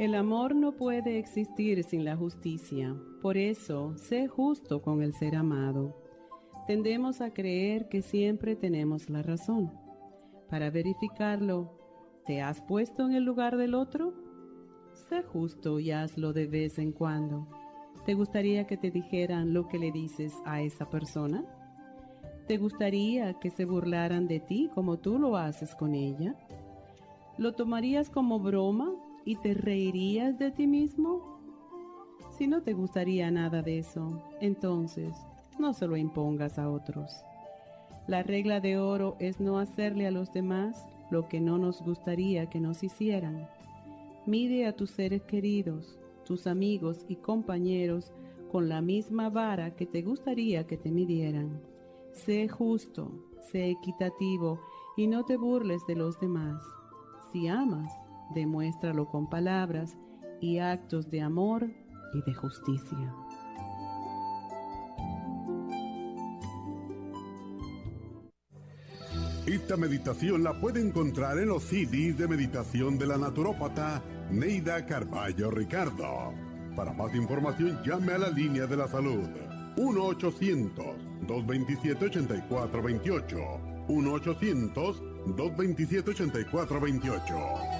El amor no puede existir sin la justicia. Por eso, sé justo con el ser amado. Tendemos a creer que siempre tenemos la razón. Para verificarlo, ¿te has puesto en el lugar del otro? Sé justo y hazlo de vez en cuando. ¿Te gustaría que te dijeran lo que le dices a esa persona? ¿Te gustaría que se burlaran de ti como tú lo haces con ella? ¿Lo tomarías como broma y te reirías de ti mismo? Si no te gustaría nada de eso, entonces no se lo impongas a otros. La regla de oro es no hacerle a los demás lo que no nos gustaría que nos hicieran. Mide a tus seres queridos, tus amigos y compañeros con la misma vara que te gustaría que te midieran. Sé justo, sé equitativo y no te burles de los demás. Si amas, demuéstralo con palabras y actos de amor y de justicia. Esta meditación la puede encontrar en los CDs de meditación de la naturópata Neida Carballo Ricardo. Para más información llame a la línea de la salud 1-800-227-8428. 1-800-227-8428.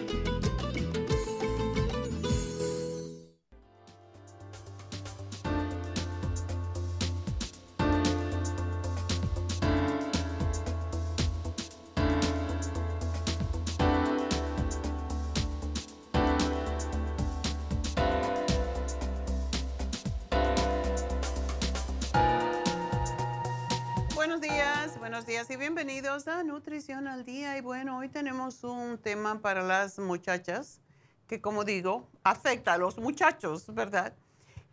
Y bienvenidos a Nutrición al Día. Y bueno, hoy tenemos un tema para las muchachas que, como digo, afecta a los muchachos, ¿verdad?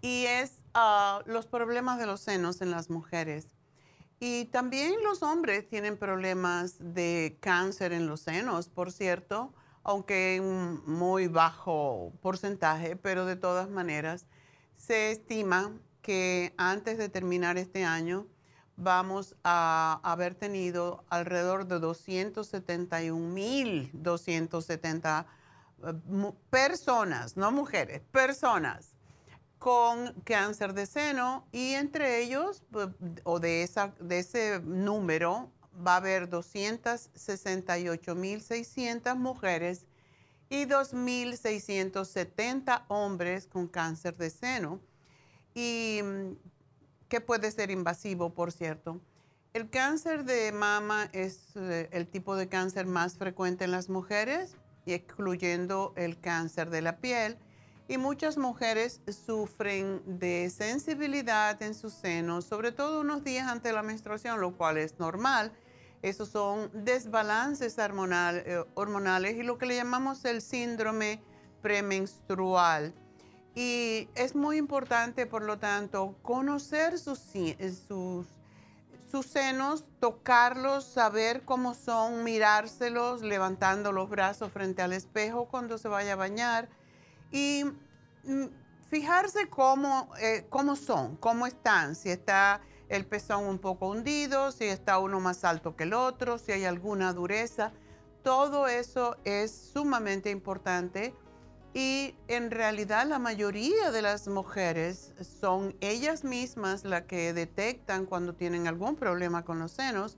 Y es ah, los problemas de los senos en las mujeres. Y también los hombres tienen problemas de cáncer en los senos, por cierto, aunque en muy bajo porcentaje, pero de todas maneras se estima que antes de terminar este año, vamos a haber tenido alrededor de 271.270 eh, personas, no mujeres, personas con cáncer de seno y entre ellos, o de, esa, de ese número, va a haber 268.600 mujeres y 2.670 hombres con cáncer de seno. Y que puede ser invasivo, por cierto. El cáncer de mama es eh, el tipo de cáncer más frecuente en las mujeres, excluyendo el cáncer de la piel. Y muchas mujeres sufren de sensibilidad en sus senos, sobre todo unos días antes de la menstruación, lo cual es normal. Esos son desbalances eh, hormonales y lo que le llamamos el síndrome premenstrual. Y es muy importante, por lo tanto, conocer sus, sus sus senos, tocarlos, saber cómo son, mirárselos, levantando los brazos frente al espejo cuando se vaya a bañar y mm, fijarse cómo, eh, cómo son, cómo están, si está el pezón un poco hundido, si está uno más alto que el otro, si hay alguna dureza. Todo eso es sumamente importante y en realidad la mayoría de las mujeres son ellas mismas las que detectan cuando tienen algún problema con los senos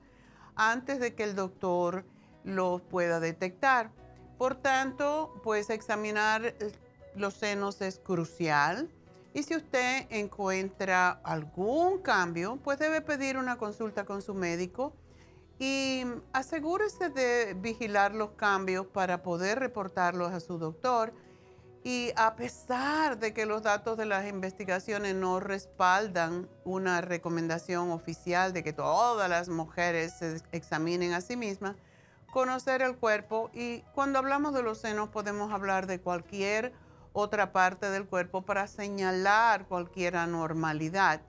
antes de que el doctor los pueda detectar. Por tanto, pues examinar eh, los senos es crucial. Y si usted encuentra algún cambio, pues debe pedir una consulta con su médico y asegúrese de vigilar los cambios para poder reportarlos a su doctor y a pesar de que los datos de las investigaciones no respaldan una recomendación oficial de que todas las mujeres se examinen a sí mismas, conocer el cuerpo y cuando hablamos de los senos podemos hablar de cualquier otra parte del cuerpo para señalar cualquier anormalidad.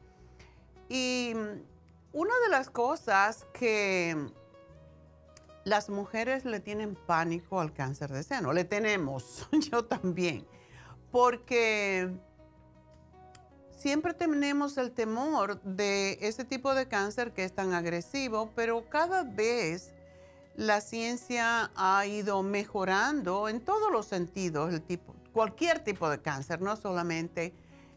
Y una de las cosas que las mujeres le tienen pánico al cáncer de seno. Le tenemos, yo también. Porque siempre tenemos el temor de ese tipo de cáncer que es tan agresivo, pero cada vez la ciencia ha ido mejorando en todos los sentidos, el tipo, cualquier tipo de cáncer, no solamente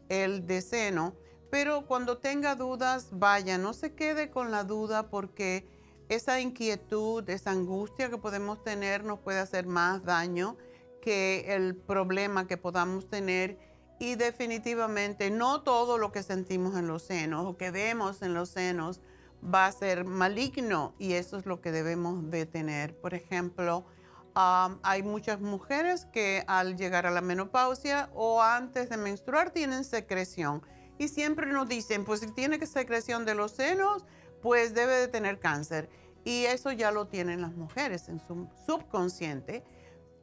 el de seno. Pero cuando tenga dudas, vaya, no se quede con la duda porque esa inquietud, esa angustia que podemos tener nos puede hacer más daño que el problema que podamos tener. Y definitivamente no todo lo que sentimos en los senos o que vemos en los senos va a ser maligno y eso es lo que debemos de tener. Por ejemplo, hay muchas mujeres que al llegar a la menopausia o antes de menstruar tienen secreción y siempre nos dicen, pues si tiene que secreción de los senos, pues debe de tener cáncer. Y eso ya lo tienen las mujeres en su subconsciente.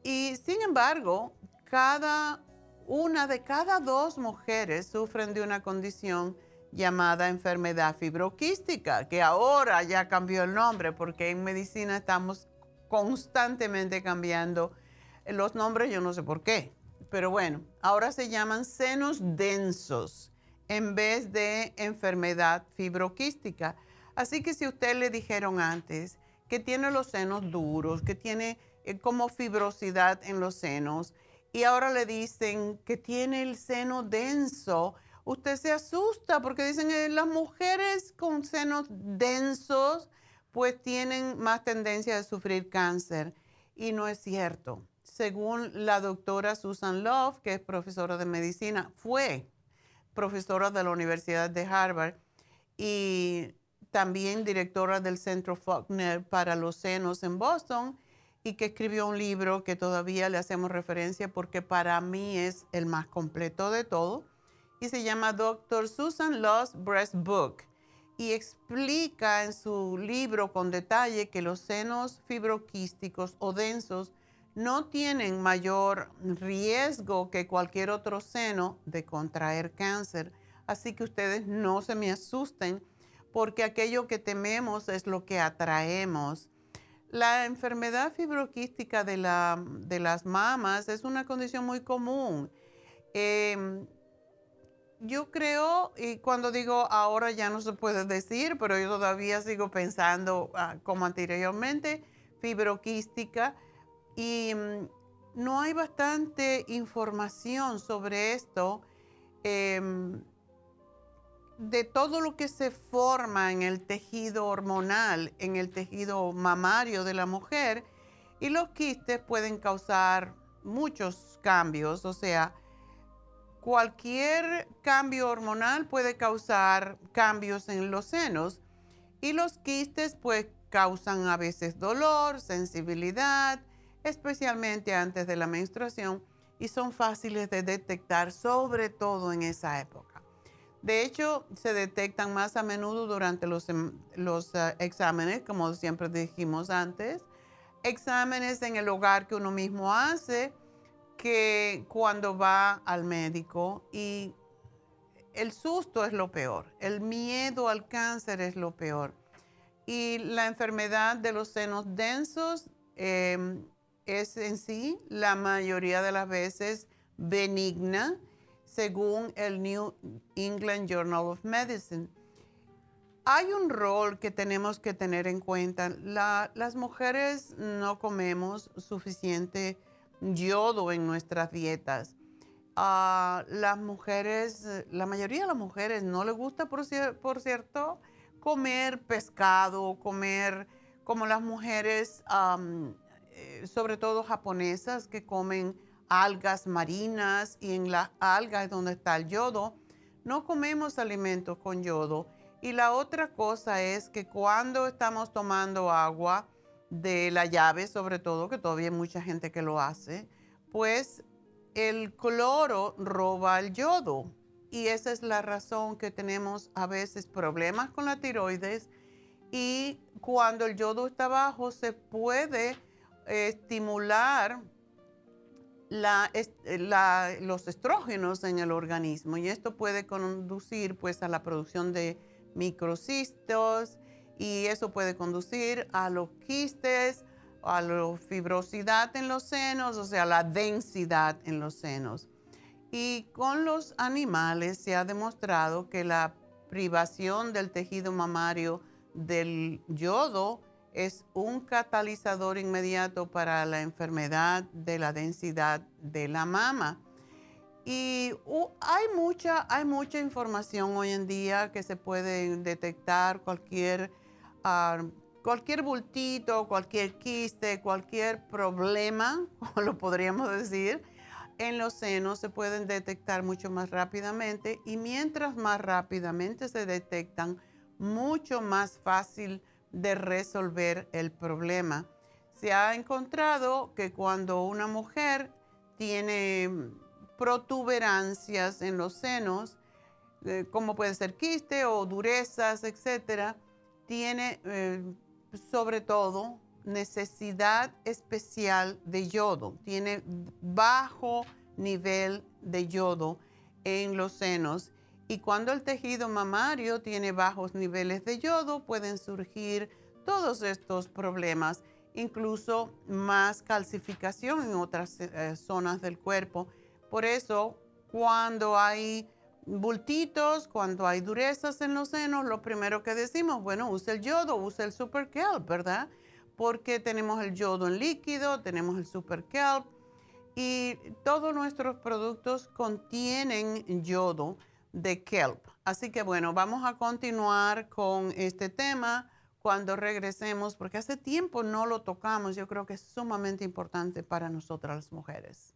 Y sin embargo, cada una de cada dos mujeres sufren de una condición llamada enfermedad fibroquística, que ahora ya cambió el nombre porque en medicina estamos constantemente cambiando los nombres, yo no sé por qué, pero bueno, ahora se llaman senos densos en vez de enfermedad fibroquística. Así que si usted le dijeron antes que tiene los senos duros, que tiene eh, como fibrosidad en los senos, y ahora le dicen que tiene el seno denso, usted se asusta porque dicen que las mujeres con senos densos pues tienen más tendencia a sufrir cáncer. Y no es cierto. Según la doctora Susan Love, que es profesora de medicina, fue profesora de la Universidad de Harvard y también directora del Centro Faulkner para los senos en Boston y que escribió un libro que todavía le hacemos referencia porque para mí es el más completo de todo y se llama Dr. Susan Loss Breast Book y explica en su libro con detalle que los senos fibroquísticos o densos no tienen mayor riesgo que cualquier otro seno de contraer cáncer. Así que ustedes no se me asusten porque aquello que tememos es lo que atraemos. La enfermedad fibroquística de, las mamas es una condición muy común. Em, yo creo, y cuando digo ahora ya no se puede decir, pero yo todavía sigo pensando ah, como anteriormente, fibroquística, y mm, no hay bastante información sobre esto. Em, de todo lo que se forma en el tejido hormonal, en el tejido mamario de la mujer, y los quistes pueden causar muchos cambios, o sea, cualquier cambio hormonal puede causar cambios en los senos Y los quistes pues causan a veces dolor, sensibilidad, especialmente antes de la menstruación y son fáciles de detectar, sobre todo en esa época. De hecho, se detectan más a menudo durante los, em, eh, exámenes, como siempre dijimos antes, exámenes en el hogar que uno mismo hace, que cuando va al médico y el susto es lo peor, el miedo al cáncer es lo peor. Y la enfermedad de los senos densos em, es en sí la mayoría de las veces benigna, según el New England Journal of Medicine. Hay un rol que tenemos que tener en cuenta. las mujeres no comemos suficiente yodo en nuestras dietas. A las mujeres, la mayoría de las mujeres no les gusta, por, por cierto, comer pescado, comer como las mujeres, eh, sobre todo japonesas, que comen algas marinas y en las algas donde está el yodo, no comemos alimentos con yodo. Y la otra cosa es que cuando estamos tomando agua de la llave, sobre todo, que todavía hay mucha gente que lo hace, pues el cloro roba el yodo. Y esa es la razón que tenemos a veces problemas con la tiroides. Y cuando el yodo está bajo, se puede estimular los estrógenos en el organismo y esto puede conducir pues a la producción de microcistos y eso puede conducir a los quistes, a la fibrosidad en los senos, o sea, la densidad en los senos. Y con los animales se ha demostrado que la privación del tejido mamario del yodo es un catalizador inmediato para la enfermedad de la densidad de la mama. Y hay, mucha, hay mucha información hoy en día que se puede detectar cualquier, ah, cualquier bultito, cualquier quiste, cualquier problema, lo podríamos decir, en los senos se pueden detectar mucho más rápidamente y mientras más rápidamente se detectan, mucho más fácil de resolver el problema. Se ha encontrado que cuando una mujer tiene protuberancias en los senos, eh, como puede ser quiste o durezas, etcétera, tiene eh, sobre todo necesidad especial de yodo, tiene bajo nivel de yodo en los senos y cuando el tejido mamario tiene bajos niveles de yodo, pueden surgir todos estos problemas, incluso más calcificación en otras eh, zonas del cuerpo. Por eso, cuando hay bultitos, cuando hay durezas en los senos, lo primero que decimos, bueno, use el yodo, use el super kelp, ¿verdad? Porque tenemos el yodo en líquido, tenemos el super kelp y todos nuestros productos contienen yodo de kelp. Así que bueno, vamos a continuar con este tema cuando regresemos, porque hace tiempo no lo tocamos. Yo creo que es sumamente importante para nosotras las mujeres.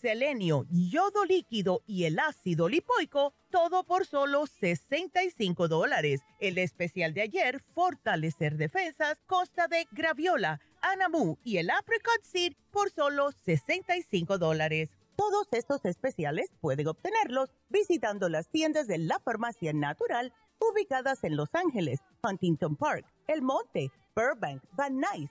selenio, yodo líquido y el ácido lipoico, todo por solo 65 dólares. El especial de ayer, Fortalecer Defensas, consta de graviola, anamu y el apricot seed por solo 65 dólares. Todos estos especiales pueden obtenerlos visitando las tiendas de la Farmacia Natural ubicadas en Los Ángeles, Huntington Park, El Monte, Burbank, Van Nuys,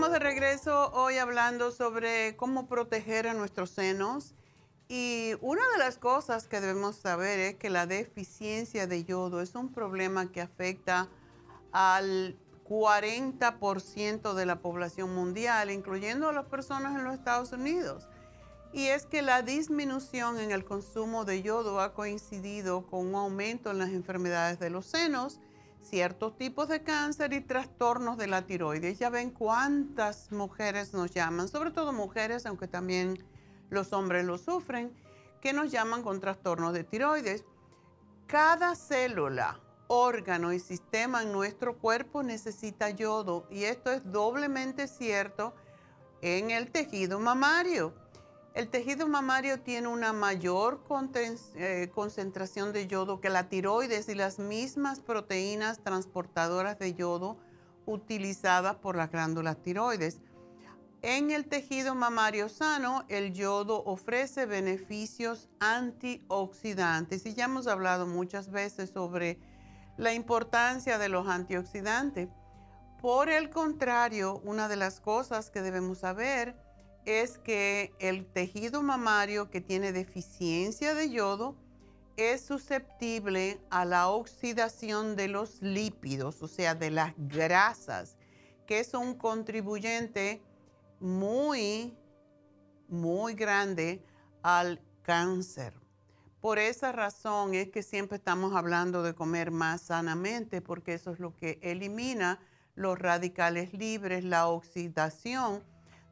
Estamos de regreso hoy hablando sobre cómo proteger a nuestros senos. Y una de las cosas que debemos saber es que la deficiencia de yodo es un problema que afecta al 40% de la población mundial, incluyendo a las personas en los Estados Unidos. Y es que la disminución en el consumo de yodo ha coincidido con un aumento en las enfermedades de los senos ciertos tipos de cáncer y trastornos de la tiroides. Ya ven cuántas mujeres nos llaman, sobre todo mujeres, aunque también los hombres lo sufren, que nos llaman con trastornos de tiroides. Cada célula, órgano y sistema en nuestro cuerpo necesita yodo y esto es doblemente cierto en el tejido mamario. El tejido mamario tiene una mayor eh, concentración de yodo que la tiroides y las mismas proteínas transportadoras de yodo utilizadas por las glándulas tiroides. En el tejido mamario sano, el yodo ofrece beneficios antioxidantes y ya hemos hablado muchas veces sobre la importancia de los antioxidantes. Por el contrario, una de las cosas que debemos saber es que el tejido mamario que tiene deficiencia de yodo es susceptible a la oxidación de los lípidos, o sea, de las grasas, que es un contribuyente muy, muy grande al cáncer. Por esa razón es que siempre estamos hablando de comer más sanamente, porque eso es lo que elimina los radicales libres, la oxidación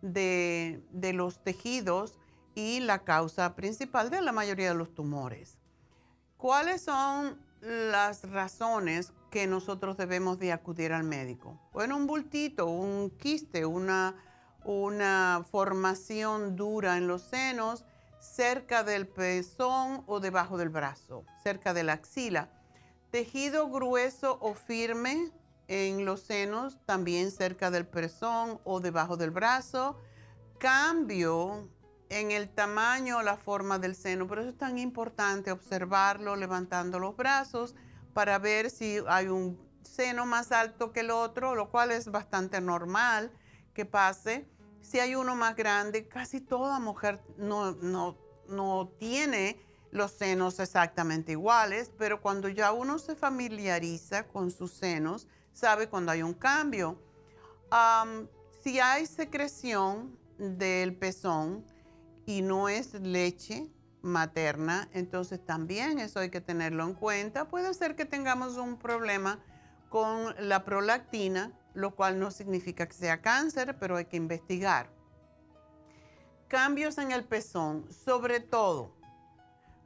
de, los tejidos y la causa principal de la mayoría de los tumores. ¿Cuáles son las razones que nosotros debemos de acudir al médico? Bueno, un bultito, un quiste, una, una formación dura en los senos, cerca del pezón o debajo del brazo, cerca de la axila. Tejido grueso o firme, en los senos, también cerca del pezón o debajo del brazo. Cambio en el tamaño o la forma del seno, por eso es tan importante observarlo levantando los brazos para ver si hay un seno más alto que el otro, lo cual es bastante normal que pase. Si hay uno más grande, casi toda mujer no, no, no tiene los senos exactamente iguales, pero cuando ya uno se familiariza con sus senos, sabe cuando hay un cambio. si hay secreción del pezón y no es leche materna, entonces también eso hay que tenerlo en cuenta. Puede ser que tengamos un problema con la prolactina, lo cual no significa que sea cáncer, pero hay que investigar. Cambios en el pezón, sobre todo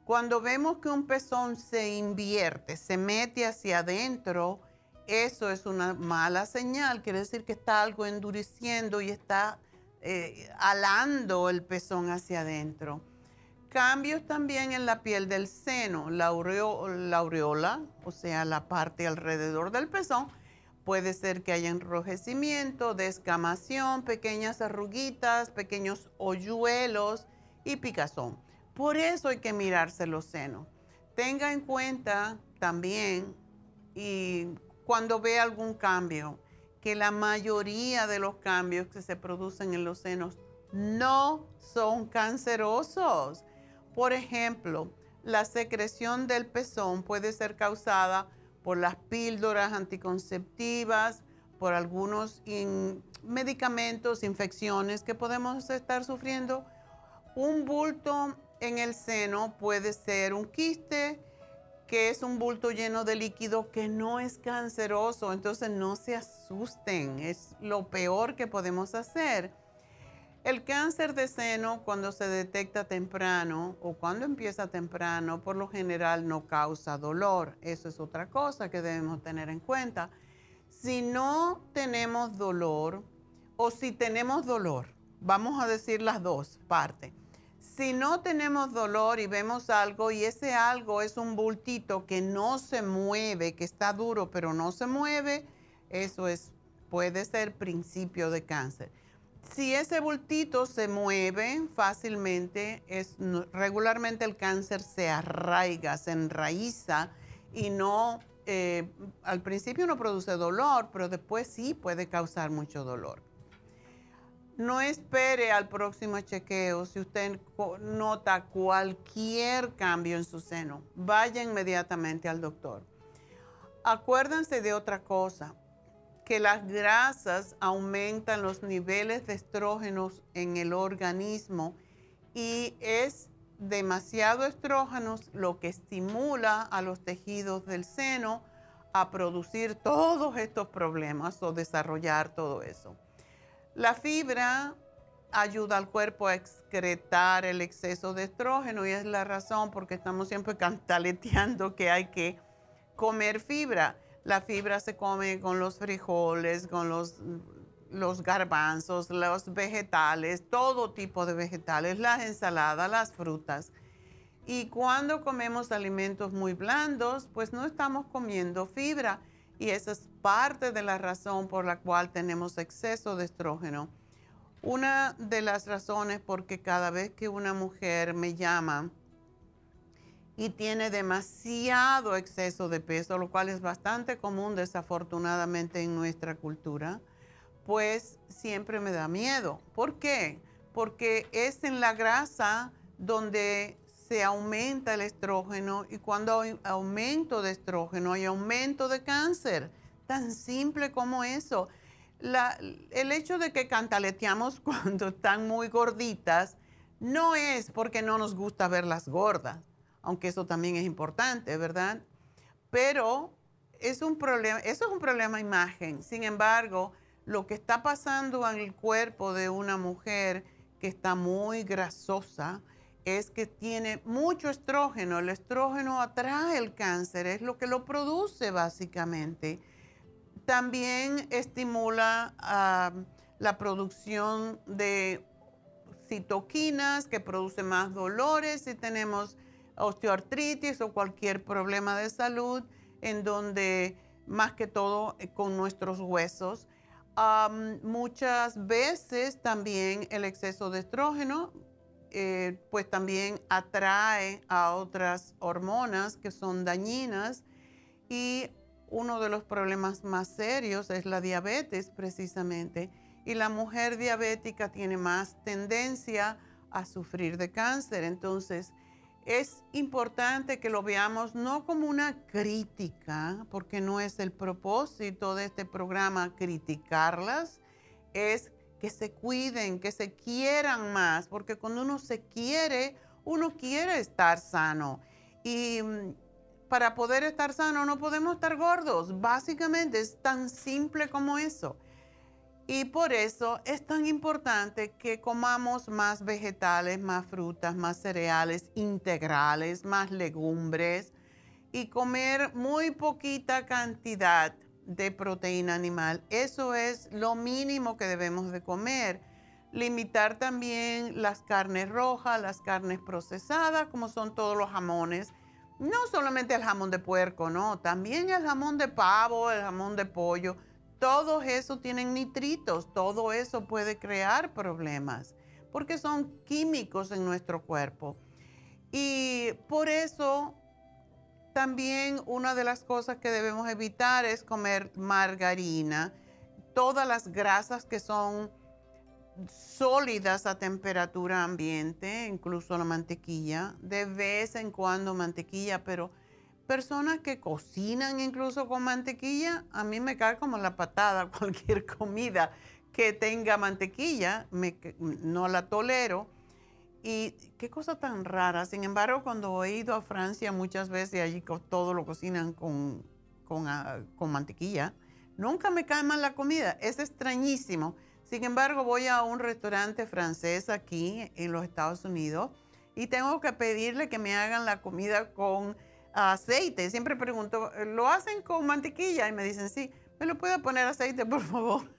cuando vemos que un pezón se invierte, se mete hacia adentro, eso es una mala señal, quiere decir que está algo endureciendo y está eh, alando el pezón hacia adentro. Cambios también en la piel del seno, la, la aureola, o sea, la parte alrededor del pezón. Puede ser que haya enrojecimiento, descamación, pequeñas arruguitas, pequeños hoyuelos y picazón. Por eso hay que mirarse los senos. Tenga en cuenta también, y cuando ve algún cambio, que la mayoría de los cambios que se producen en los senos no son cancerosos. Por ejemplo, la secreción del pezón puede ser causada por las píldoras anticonceptivas, por algunos medicamentos, infecciones que podemos estar sufriendo. Un bulto en el seno puede ser un quiste, que es un bulto lleno de líquido que no es canceroso, entonces no se asusten, es lo peor que podemos hacer. El cáncer de seno cuando se detecta temprano o cuando empieza temprano, por lo general no causa dolor. Eso es otra cosa que debemos tener en cuenta. Si no tenemos dolor o si tenemos dolor, vamos a decir las dos partes si no tenemos dolor y vemos algo y ese algo es un bultito que no se mueve, que está duro pero no se mueve, eso es, puede ser principio de cáncer. Si ese bultito se mueve fácilmente, es, regularmente el cáncer se arraiga, se enraiza y no, eh, al principio no produce dolor, pero después sí puede causar mucho dolor. No espere al próximo chequeo si usted nota cualquier cambio en su seno. Vaya inmediatamente al doctor. Acuérdense de otra cosa, que las grasas aumentan los niveles de estrógenos en el organismo y es demasiado estrógenos lo que estimula a los tejidos del seno a producir todos estos problemas o desarrollar todo eso. La fibra ayuda al cuerpo a excretar el exceso de estrógeno y es la razón porque estamos siempre cantaleteando que hay que comer fibra. La fibra se come con los frijoles, con los, los garbanzos, los vegetales, todo tipo de vegetales, las ensaladas, las frutas. Y cuando comemos alimentos muy blandos, pues no estamos comiendo fibra y esa es parte de la razón por la cual tenemos exceso de estrógeno. Una de las razones porque cada vez que una mujer me llama y tiene demasiado exceso de peso, lo cual es bastante común desafortunadamente en nuestra cultura, pues siempre me da miedo. ¿Por qué? Porque es en la grasa donde se aumenta el estrógeno y cuando hay aumento de estrógeno hay aumento de cáncer. Tan simple como eso. el hecho de que cantaleteamos cuando están muy gorditas no es porque no nos gusta verlas gordas, aunque eso también es importante, ¿verdad? Pero es un problema, eso es un problema imagen. Sin embargo, lo que está pasando en el cuerpo de una mujer que está muy grasosa, es que tiene mucho estrógeno. El estrógeno atrae el cáncer, es lo que lo produce básicamente. También estimula la producción de citoquinas que produce más dolores si tenemos osteoartritis o cualquier problema de salud en donde más que todo eh, con nuestros huesos. muchas veces también el exceso de estrógeno eh, pues también atrae a otras hormonas que son dañinas y uno de los problemas más serios es la diabetes precisamente. Y la mujer diabética tiene más tendencia a sufrir de cáncer. Entonces, es importante que lo veamos no como una crítica, porque no es el propósito de este programa criticarlas, es que se cuiden, que se quieran más, porque cuando uno se quiere, uno quiere estar sano. Y mm, para poder estar sano no podemos estar gordos. Básicamente es tan simple como eso. Y por eso es tan importante que comamos más vegetales, más frutas, más cereales integrales, más legumbres y comer muy poquita cantidad de proteína animal. Eso es lo mínimo que debemos de comer. Limitar también las carnes rojas, las carnes procesadas, como son todos los jamones. No solamente el jamón de puerco, no, también el jamón de pavo, el jamón de pollo todo eso tienen nitritos, todo eso puede crear problemas porque son químicos en nuestro cuerpo. Y por eso también una de las cosas que debemos evitar es comer margarina, todas las grasas que son sólidas a temperatura ambiente, incluso la mantequilla, de vez en cuando mantequilla, pero personas que cocinan incluso con mantequilla, a mí me cae como la patada cualquier comida que tenga mantequilla, no la tolero. Y qué cosa tan rara. Sin embargo, cuando he ido a Francia muchas veces, allí todo lo cocinan ah, con mantequilla, nunca me cae mal la comida. Es extrañísimo. Sin embargo, voy a un restaurante francés aquí en los Estados Unidos y tengo que pedirle que me hagan la comida con aceite. Siempre pregunto, ¿lo hacen con mantequilla? Y me dicen, sí, ¿me lo puede poner aceite, por favor?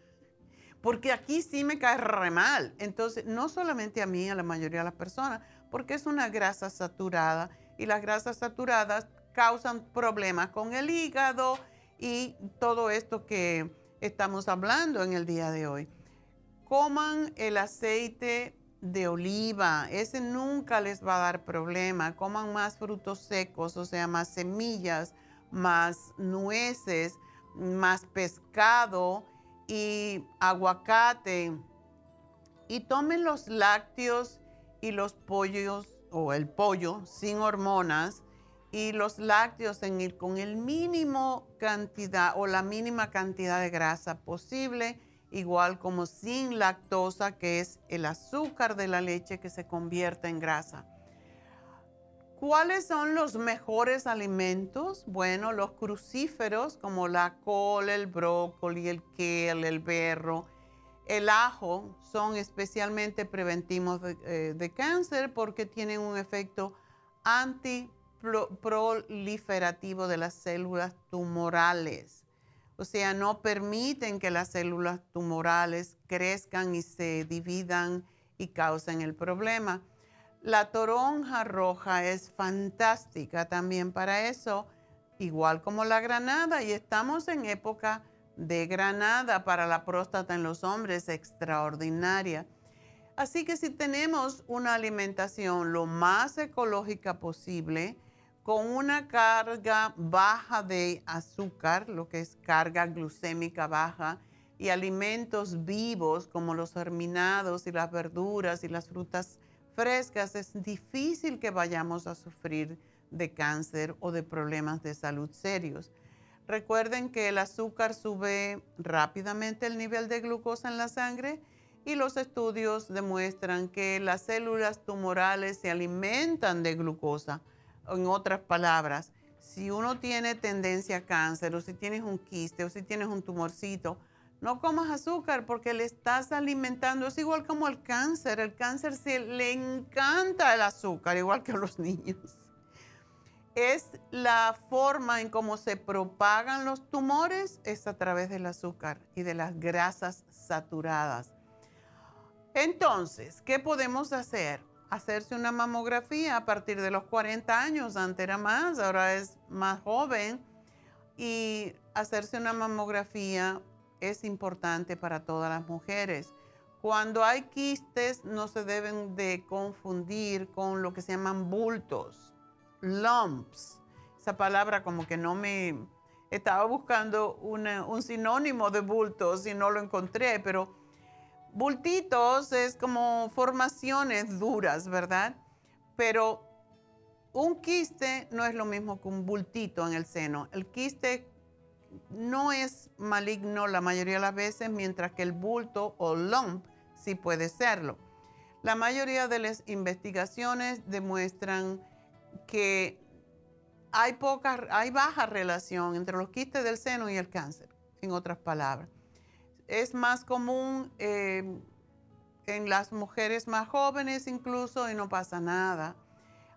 Porque aquí sí me cae re mal. Entonces, no solamente a mí, a la mayoría de las personas, porque es una grasa saturada y las grasas saturadas causan problemas con el hígado y todo esto que estamos hablando en el día de hoy. Coman el aceite de oliva, ese nunca les va a dar problema. Coman más frutos secos, o sea, más semillas, más nueces, más pescado y aguacate. Y tomen los lácteos y los pollos o el pollo sin hormonas y los lácteos en con el mínimo cantidad o la mínima cantidad de grasa posible igual como sin lactosa, que es el azúcar de la leche que se convierte en grasa. ¿Cuáles son los mejores alimentos? Bueno, los crucíferos como la col, el brócoli, el kale, el berro, el ajo son especialmente preventivos de, eh, de cáncer porque tienen un efecto antiproliferativo de las células tumorales. O sea, no permiten que las células tumorales crezcan y se dividan y causen el problema. La toronja roja es fantástica también para eso, igual como la granada, y estamos en época de granada para la próstata en los hombres extraordinaria. Así que si tenemos una alimentación lo más ecológica posible, con una carga baja de azúcar, lo que es carga glucémica baja, y alimentos vivos como los germinados y las verduras y las frutas frescas, es difícil que vayamos a sufrir de cáncer o de problemas de salud serios. Recuerden que el azúcar sube rápidamente el nivel de glucosa en la sangre y los estudios demuestran que las células tumorales se alimentan de glucosa en otras palabras, si uno tiene tendencia a cáncer o si tienes un quiste o si tienes un tumorcito, no comas azúcar porque le estás alimentando. Es igual como el cáncer. El cáncer se le encanta el azúcar, igual que a los niños. Es la forma en cómo se propagan los tumores, es a través del azúcar y de las grasas saturadas. Entonces, ¿qué podemos hacer? hacerse una mamografía a partir de los 40 años, antes era más, ahora es más joven, y hacerse una mamografía es importante para todas las mujeres. Cuando hay quistes no se deben de confundir con lo que se llaman bultos, lumps. Esa palabra como que no me... Estaba buscando un sinónimo de bultos y no lo encontré, pero Bultitos es como formaciones duras, ¿verdad? Pero un quiste no es lo mismo que un bultito en el seno. El quiste no es maligno la mayoría de las veces, mientras que el bulto o lump sí puede serlo. La mayoría de las investigaciones demuestran que hay, poca, hay baja relación entre los quistes del seno y el cáncer, en otras palabras. Es más común eh, en las mujeres más jóvenes incluso y no pasa nada.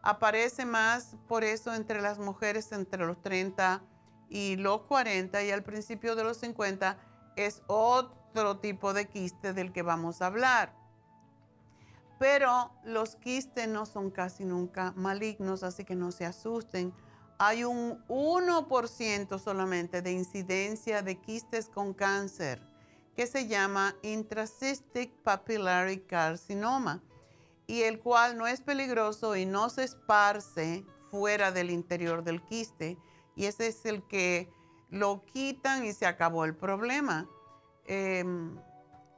Aparece más por eso entre las mujeres entre los 30 y los 40 y al principio de los 50 es otro tipo de quiste del que vamos a hablar. Pero los quistes no son casi nunca malignos, así que no se asusten hay un 1% solamente de incidencia de quistes con cáncer que se llama intracystic papillary carcinoma y el cual no es peligroso y no se esparce fuera del interior del quiste y ese es el que lo quitan y se acabó el problema. Em,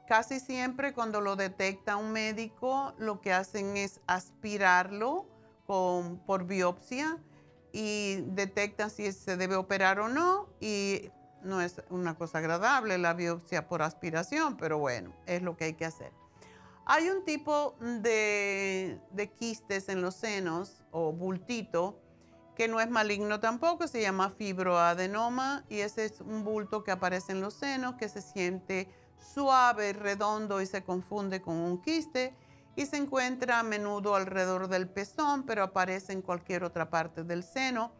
casi siempre cuando lo detecta un médico lo que hacen es aspirarlo por biopsia y detectan si se debe operar o no y no es una cosa agradable la biopsia por aspiración, pero bueno, es lo que hay que hacer. Hay un tipo de quistes en los senos o bultito que no es maligno tampoco, se llama fibroadenoma y ese es un bulto que aparece en los senos que se siente suave, redondo y se confunde con un quiste y se encuentra a menudo alrededor del pezón, pero aparece en cualquier otra parte del seno.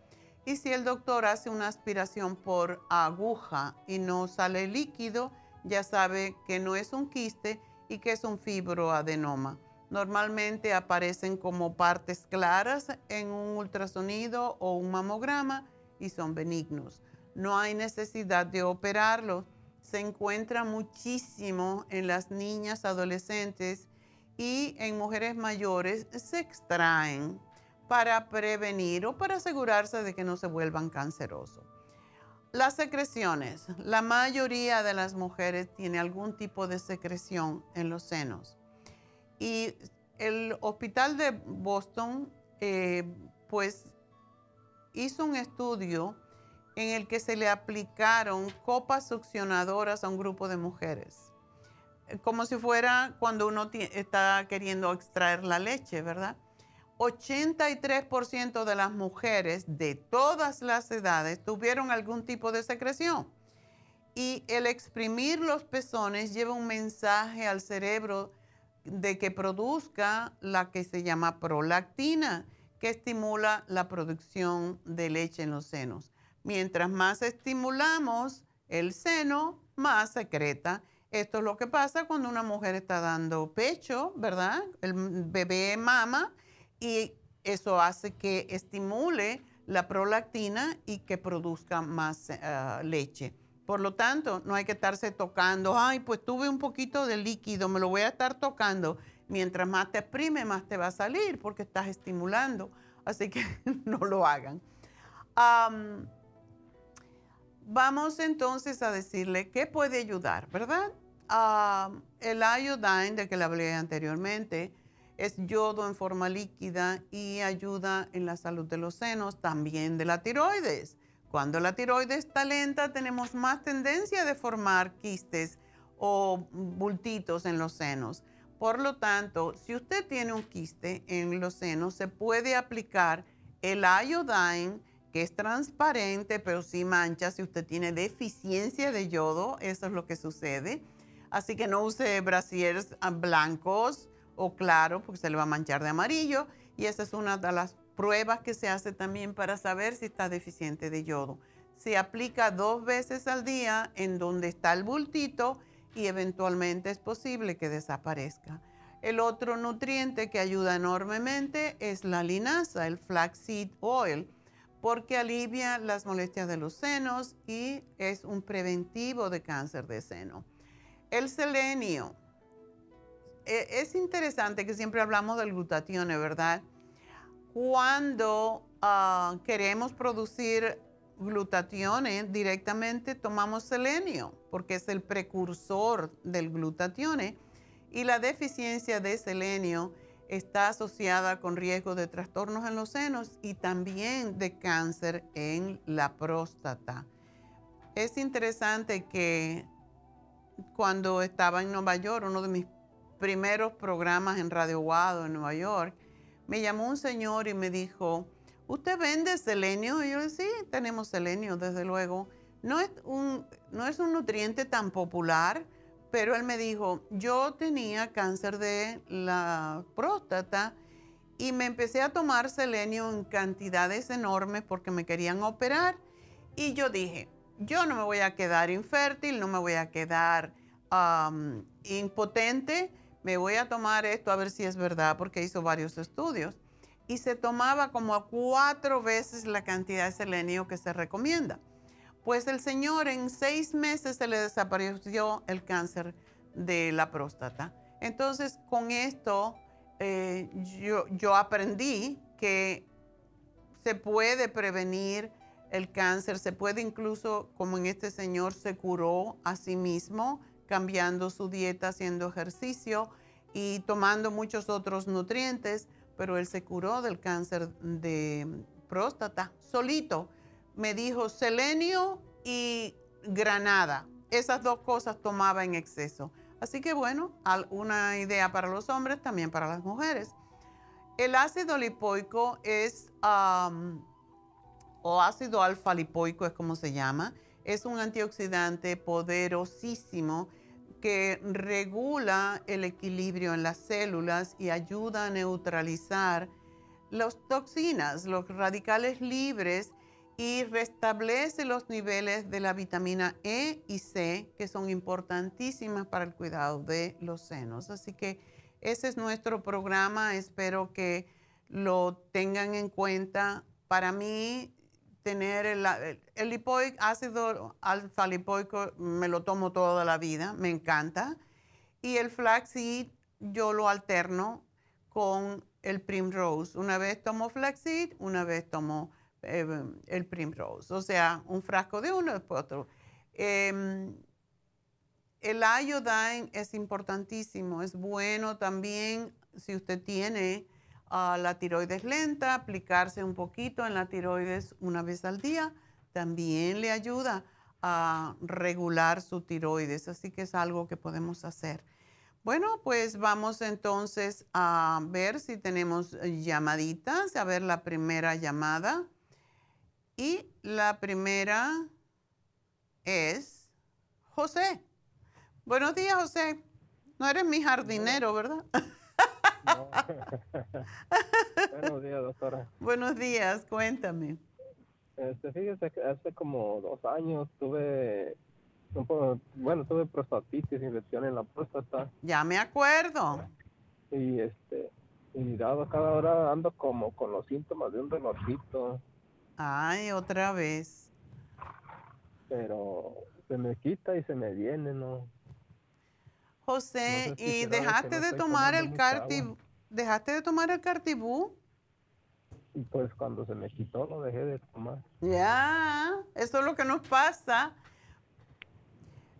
Y si el doctor hace una aspiración por aguja y no sale líquido, ya sabe que no es un quiste y que es un fibroadenoma. Normalmente aparecen como partes claras en un ultrasonido o un mamograma y son benignos. No hay necesidad de operarlo. Se encuentra muchísimo en las niñas adolescentes y en mujeres mayores se extraen para prevenir o para asegurarse de que no se vuelvan cancerosos. Las secreciones. La mayoría de las mujeres tiene algún tipo de secreción en los senos. Y el hospital de Boston, eh, pues, hizo un estudio en el que se le aplicaron copas succionadoras a un grupo de mujeres como si fuera cuando uno está queriendo extraer la leche, ¿verdad? 83% de las mujeres de todas las edades tuvieron algún tipo de secreción. Y el exprimir los pezones lleva un mensaje al cerebro de que produzca la que se llama prolactina, que estimula la producción de leche en los senos. Mientras más estimulamos el seno, más secreta esto es lo que pasa cuando una mujer está dando pecho, ¿verdad? El bebé mama y eso hace que estimule la prolactina y que produzca más eh, leche. Por lo tanto, no hay que estarse tocando, ay, pues tuve un poquito de líquido, me lo voy a estar tocando. Mientras más te exprime, más te va a salir porque estás estimulando. Así que no lo hagan. vamos entonces a decirle qué puede ayudar, ¿verdad? el iodine, de que le hablé anteriormente, es yodo en forma líquida y ayuda en la salud de los senos, también de la tiroides. Cuando la tiroides está lenta, tenemos más tendencia de formar quistes o bultitos en los senos. Por lo tanto, si usted tiene un quiste en los senos, se puede aplicar el iodine, que es transparente, pero sí mancha. Si usted tiene deficiencia de yodo, eso es lo que sucede Así que no use brasieres ah, blancos o claros porque se le va a manchar de amarillo. Y esa es una de las pruebas que se hace también para saber si está deficiente de yodo. Se aplica dos veces al día en donde está el bultito y eventualmente es posible que desaparezca. El otro nutriente que ayuda enormemente es la linaza, el flaxseed oil, porque alivia las molestias de los senos y es un preventivo de cáncer de seno. El selenio. E, es interesante que siempre hablamos del glutatión, ¿verdad? Cuando ah, queremos producir glutatión directamente tomamos selenio, porque es el precursor del glutatión. Y la deficiencia de selenio está asociada con riesgo de trastornos en los senos y también de cáncer en la próstata. Es interesante que cuando estaba en Nueva York, uno de mis primeros programas en Radio Guado en Nueva York, me llamó un señor y me dijo, ¿usted vende selenio? Y yo sí, tenemos selenio, desde luego. No es, un, no es un nutriente tan popular, pero él me dijo, yo tenía cáncer de la próstata y me empecé a tomar selenio en cantidades enormes porque me querían operar. Y yo dije, yo no me voy a quedar infértil, no me voy a quedar impotente, me voy a tomar esto a ver si es verdad porque hizo varios estudios. Y se tomaba como cuatro veces la cantidad de selenio que se recomienda. Pues el señor en seis meses se le desapareció el cáncer de la próstata. Entonces con esto eh, yo, yo aprendí que se puede prevenir el cáncer, se puede incluso, como en este señor, se curó a sí mismo cambiando su dieta, haciendo ejercicio y tomando muchos otros nutrientes, pero él se curó del cáncer de próstata solito. Me dijo selenio y granada. Esas dos cosas tomaba en exceso. Así que bueno, una idea para los hombres, también para las mujeres. El ácido lipoico es, o ácido alfa lipoico es como se llama, es un antioxidante poderosísimo que regula el equilibrio en las células y ayuda a neutralizar las toxinas, los radicales libres y restablece los niveles de la vitamina E y C que son importantísimas para el cuidado de los senos. Así que ese es nuestro programa, espero que lo tengan en cuenta. Para mí tener el, el, ácido alfa lipoico, me lo tomo toda la vida, me encanta. Y el flaxseed yo lo alterno con el primrose. Una vez tomo flaxseed, una vez tomo eh, el primrose. O sea, un frasco de uno, después otro. Em, el iodine es importantísimo, es bueno también si usted tiene la tiroides lenta, aplicarse un poquito en la tiroides una vez al día, también le ayuda a regular su tiroides, así que es algo que podemos hacer. Bueno, pues vamos entonces a ver si tenemos llamaditas, a ver la primera llamada. Y la primera es José. Buenos días, José. No eres mi jardinero, ¿verdad? Buenos días, doctora. Buenos días, cuéntame. Este, fíjese que hace como dos años tuve, bueno, tuve prostatitis, infección en la próstata. Ya me acuerdo. Y este, y dado cada hora ando como con los síntomas de un dolorcito. Ay, otra vez. Pero se me quita y se me viene, ¿no? José, ¿y dejaste de tomar el cartibú? ¿Dejaste de tomar el cartibú? Pues cuando se me quitó lo dejé de tomar. Ya, eso es lo que nos pasa.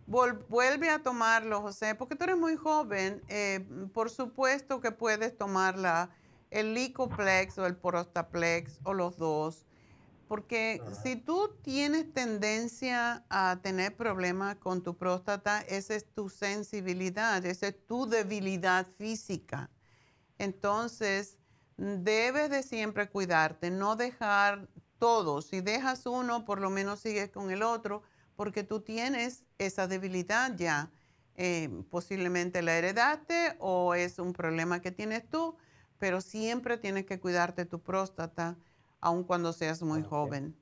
vuelve a tomarlo, José, porque tú eres muy joven. Eh, por supuesto que puedes tomarla, el Licoplex o el Prostaplex o los dos. Porque si tú tienes tendencia a tener problemas con tu próstata, esa es tu sensibilidad, esa es tu debilidad física. Entonces, debes de siempre cuidarte, no dejar todo. Si dejas uno, por lo menos sigues con el otro, porque tú tienes esa debilidad ya. Eh, posiblemente la heredaste o es un problema que tienes tú, pero siempre tienes que cuidarte tu próstata aun cuando seas muy joven.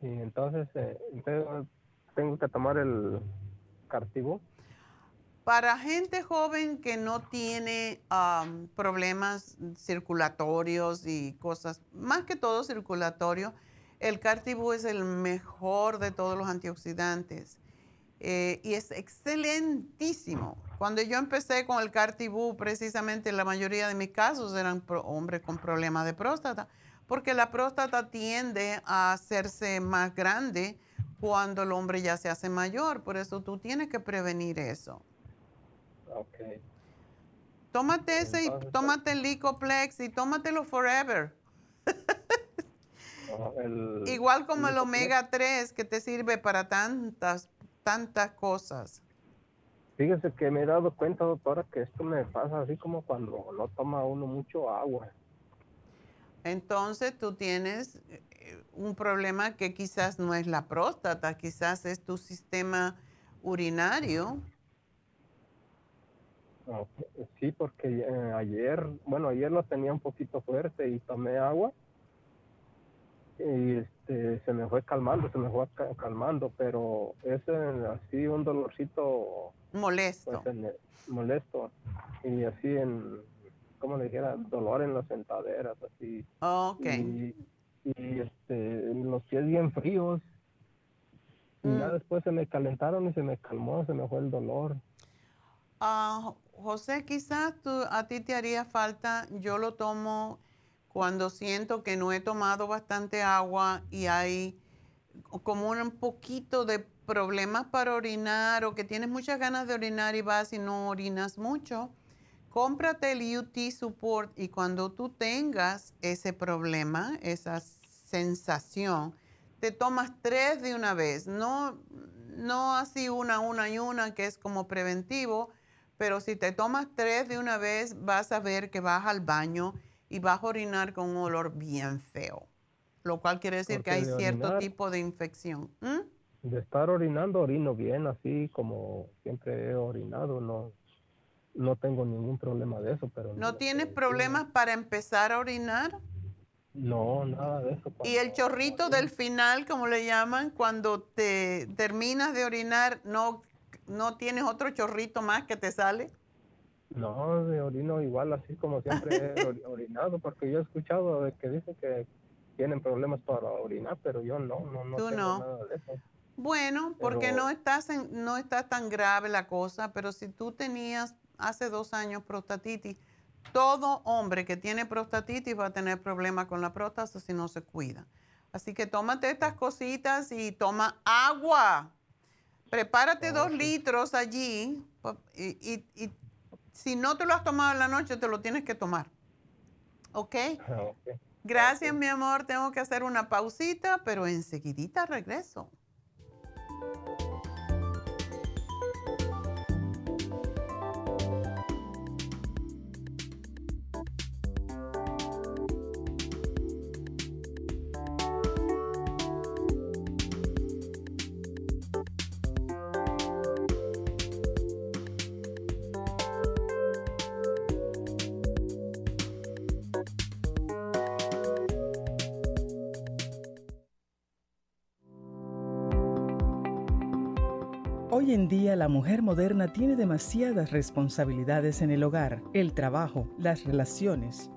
Y entonces, eh, ¿tengo que tomar el cartivo? Para gente joven que no tiene problemas circulatorios y cosas, más que todo circulatorio, el cartibú es el mejor de todos los antioxidantes. Eh, y es excelentísimo. Cuando yo empecé con el cartibú, precisamente la mayoría de mis casos eran hombres con problemas de próstata, porque la próstata tiende a hacerse más grande cuando el hombre ya se hace mayor, por eso tú tienes que prevenir eso. Ok. Tómate ese y tómate el Licoplex y tómatelo forever. Igual como el omega 3 que te sirve para tantas tantas cosas. Fíjese que me he dado cuenta, doctora, que esto me pasa así como cuando no toma uno mucho agua. Entonces tú tienes eh, un problema que quizás no es la próstata, quizás es tu sistema urinario. Sí, porque eh, ayer, bueno, ayer lo tenía un poquito fuerte y tomé agua y este, se me fue calmando, se me fue calmando, pero es así un dolorcito molesto. Pues, molesto y así en, como le dijera, dolor en las sentaderas, así. ok. Y, este, los pies bien fríos. Y ya mm. después se me calentaron y se me calmó, se me fue el dolor. Ah, José, quizás tú, a ti te haría falta, yo lo tomo cuando siento que no he tomado bastante agua y hay como un poquito de problemas para orinar o que tienes muchas ganas de orinar y vas y no orinas mucho, cómprate el UT Support y cuando tú tengas ese problema, esa sensación, te tomas tres de una vez, no, no así una, una y una, que es como preventivo, pero si te tomas tres de una vez, vas a ver que vas al baño y vas a orinar con un olor bien feo, lo cual quiere decir que hay cierto tipo de infección. De estar orinando, orino bien, así como siempre he orinado, no, no tengo ningún problema de eso. pero ¿No tienes problemas para empezar a orinar? No, nada de eso. ¿Y el chorrito del final, como le llaman, cuando te terminas de orinar, no, no tienes otro chorrito más que te sale? No, de orino igual, así como siempre he orinado, porque yo he escuchado de que dicen que tienen problemas para orinar, pero yo no, no, no tengo nada de eso. Bueno, porque no estás en, no está tan grave la cosa, pero si tú tenías hace dos años prostatitis, todo hombre que tiene prostatitis va a tener problemas con la próstata si no se cuida. Así que tómate estas cositas y toma agua. Prepárate dos litros allí y, y si no te lo has tomado en la noche, te lo tienes que tomar. ¿Ok? Ah, Gracias, mi amor. Tengo que hacer una pausita, pero enseguidita regreso. En día la mujer moderna tiene demasiadas responsabilidades en el hogar, el trabajo, las relaciones,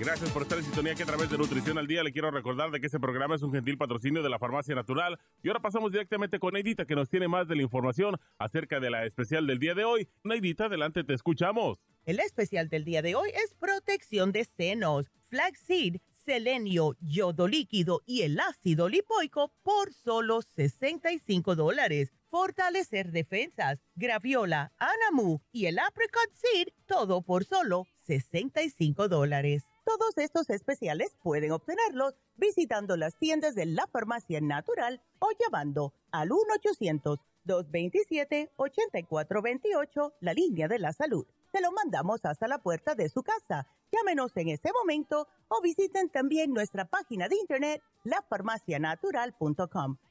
Gracias por estar en sintonía que a través de Nutrición al Día le quiero recordar de que este programa es un gentil patrocinio de la Farmacia Natural. Y ahora pasamos directamente con Neidita que nos tiene más de la información acerca de la especial del día de hoy. Neidita, adelante, te escuchamos. El especial del día de hoy es protección de senos, flaxseed, selenio, yodo líquido y el ácido lipoico por solo 65 dólares. Fortalecer defensas, graviola, anamu y el apricot seed, todo por solo 65 dólares. Todos estos especiales pueden obtenerlos visitando las tiendas de la farmacia natural o llamando al 1-800-227-8428, la línea de la salud. Se lo mandamos hasta la puerta de su casa. Llámenos en este momento o visiten también nuestra página de internet, lafarmacianatural.com.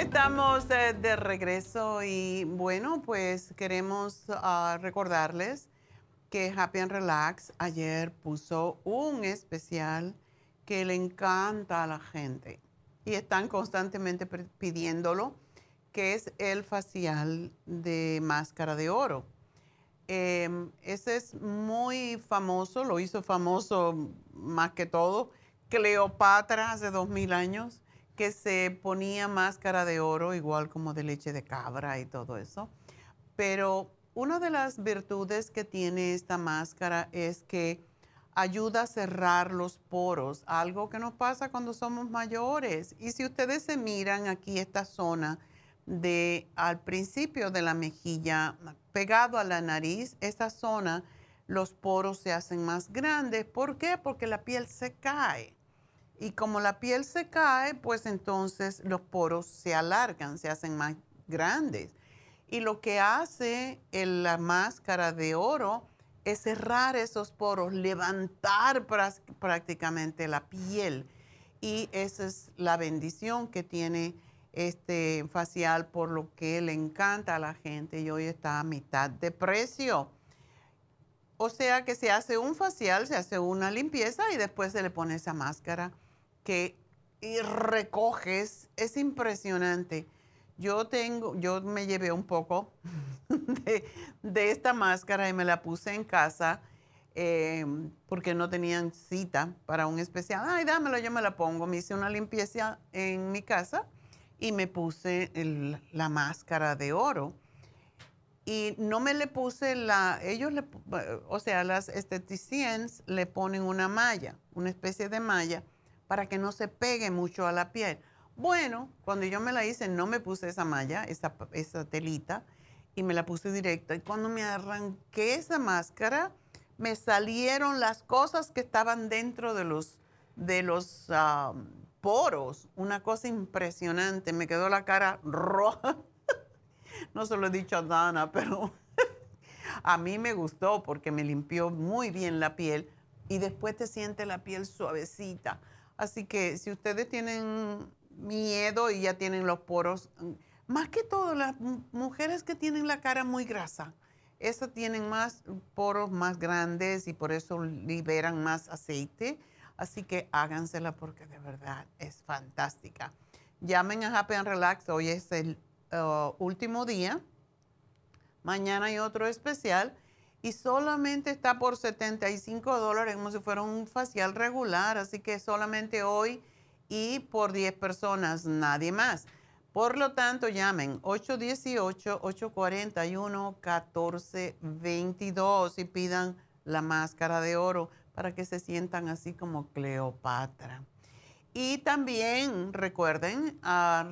Estamos de, regreso y bueno, pues queremos ah, recordarles que Happy and Relax ayer puso un especial que le encanta a la gente y están constantemente pidiéndolo, que es el facial de máscara de oro. Em, ese es muy famoso, lo hizo famoso más que todo Cleopatra hace dos mil años que se ponía máscara de oro, igual como de leche de cabra y todo eso. Pero una de las virtudes que tiene esta máscara es que ayuda a cerrar los poros, algo que nos pasa cuando somos mayores. Y si ustedes se miran aquí esta zona de al principio de la mejilla, pegado a la nariz, esta zona, los poros se hacen más grandes. ¿Por qué? Porque la piel se cae. Y como la piel se cae, pues entonces los poros se alargan, se hacen más grandes. Y lo que hace la máscara de oro es cerrar esos poros, levantar prácticamente la piel. Y esa es la bendición que tiene este facial, por lo que le encanta a la gente y hoy está a mitad de precio. O sea que se hace un facial, se hace una limpieza y después se le pone esa máscara que recoges, es impresionante. Yo tengo, yo me llevé un poco de, esta máscara y me la puse en casa eh, porque no tenían cita para un especial. Ay, dámelo, yo me la pongo. Me hice una limpieza en mi casa y me puse la máscara de oro. Y no me le puse la, ellos le, o sea, las esteticiens le ponen una malla, una especie de malla para que no se pegue mucho a la piel. Bueno, cuando yo me la hice, no me puse esa malla, esa, telita, y me la puse directa. Y cuando me arranqué esa máscara, me salieron las cosas que estaban dentro de los, de los poros. Una cosa impresionante. Me quedó la cara roja. no se lo he dicho a Dana, pero a mí me gustó porque me limpió muy bien la piel y después te siente la piel suavecita. Así que si ustedes tienen miedo y ya tienen los poros, más que todo las mujeres que tienen la cara muy grasa, esas tienen más poros más grandes y por eso liberan más aceite. Así que hágansela porque de verdad es fantástica. Llamen a Happy and Relax, hoy es el uh, último día. Mañana hay otro especial y solamente está por 75 dólares como si fuera un facial regular, así que solamente hoy y por 10 personas, nadie más. Por lo tanto, llamen 818-841-1422 y pidan la máscara de oro para que se sientan así como Cleopatra. Y también recuerden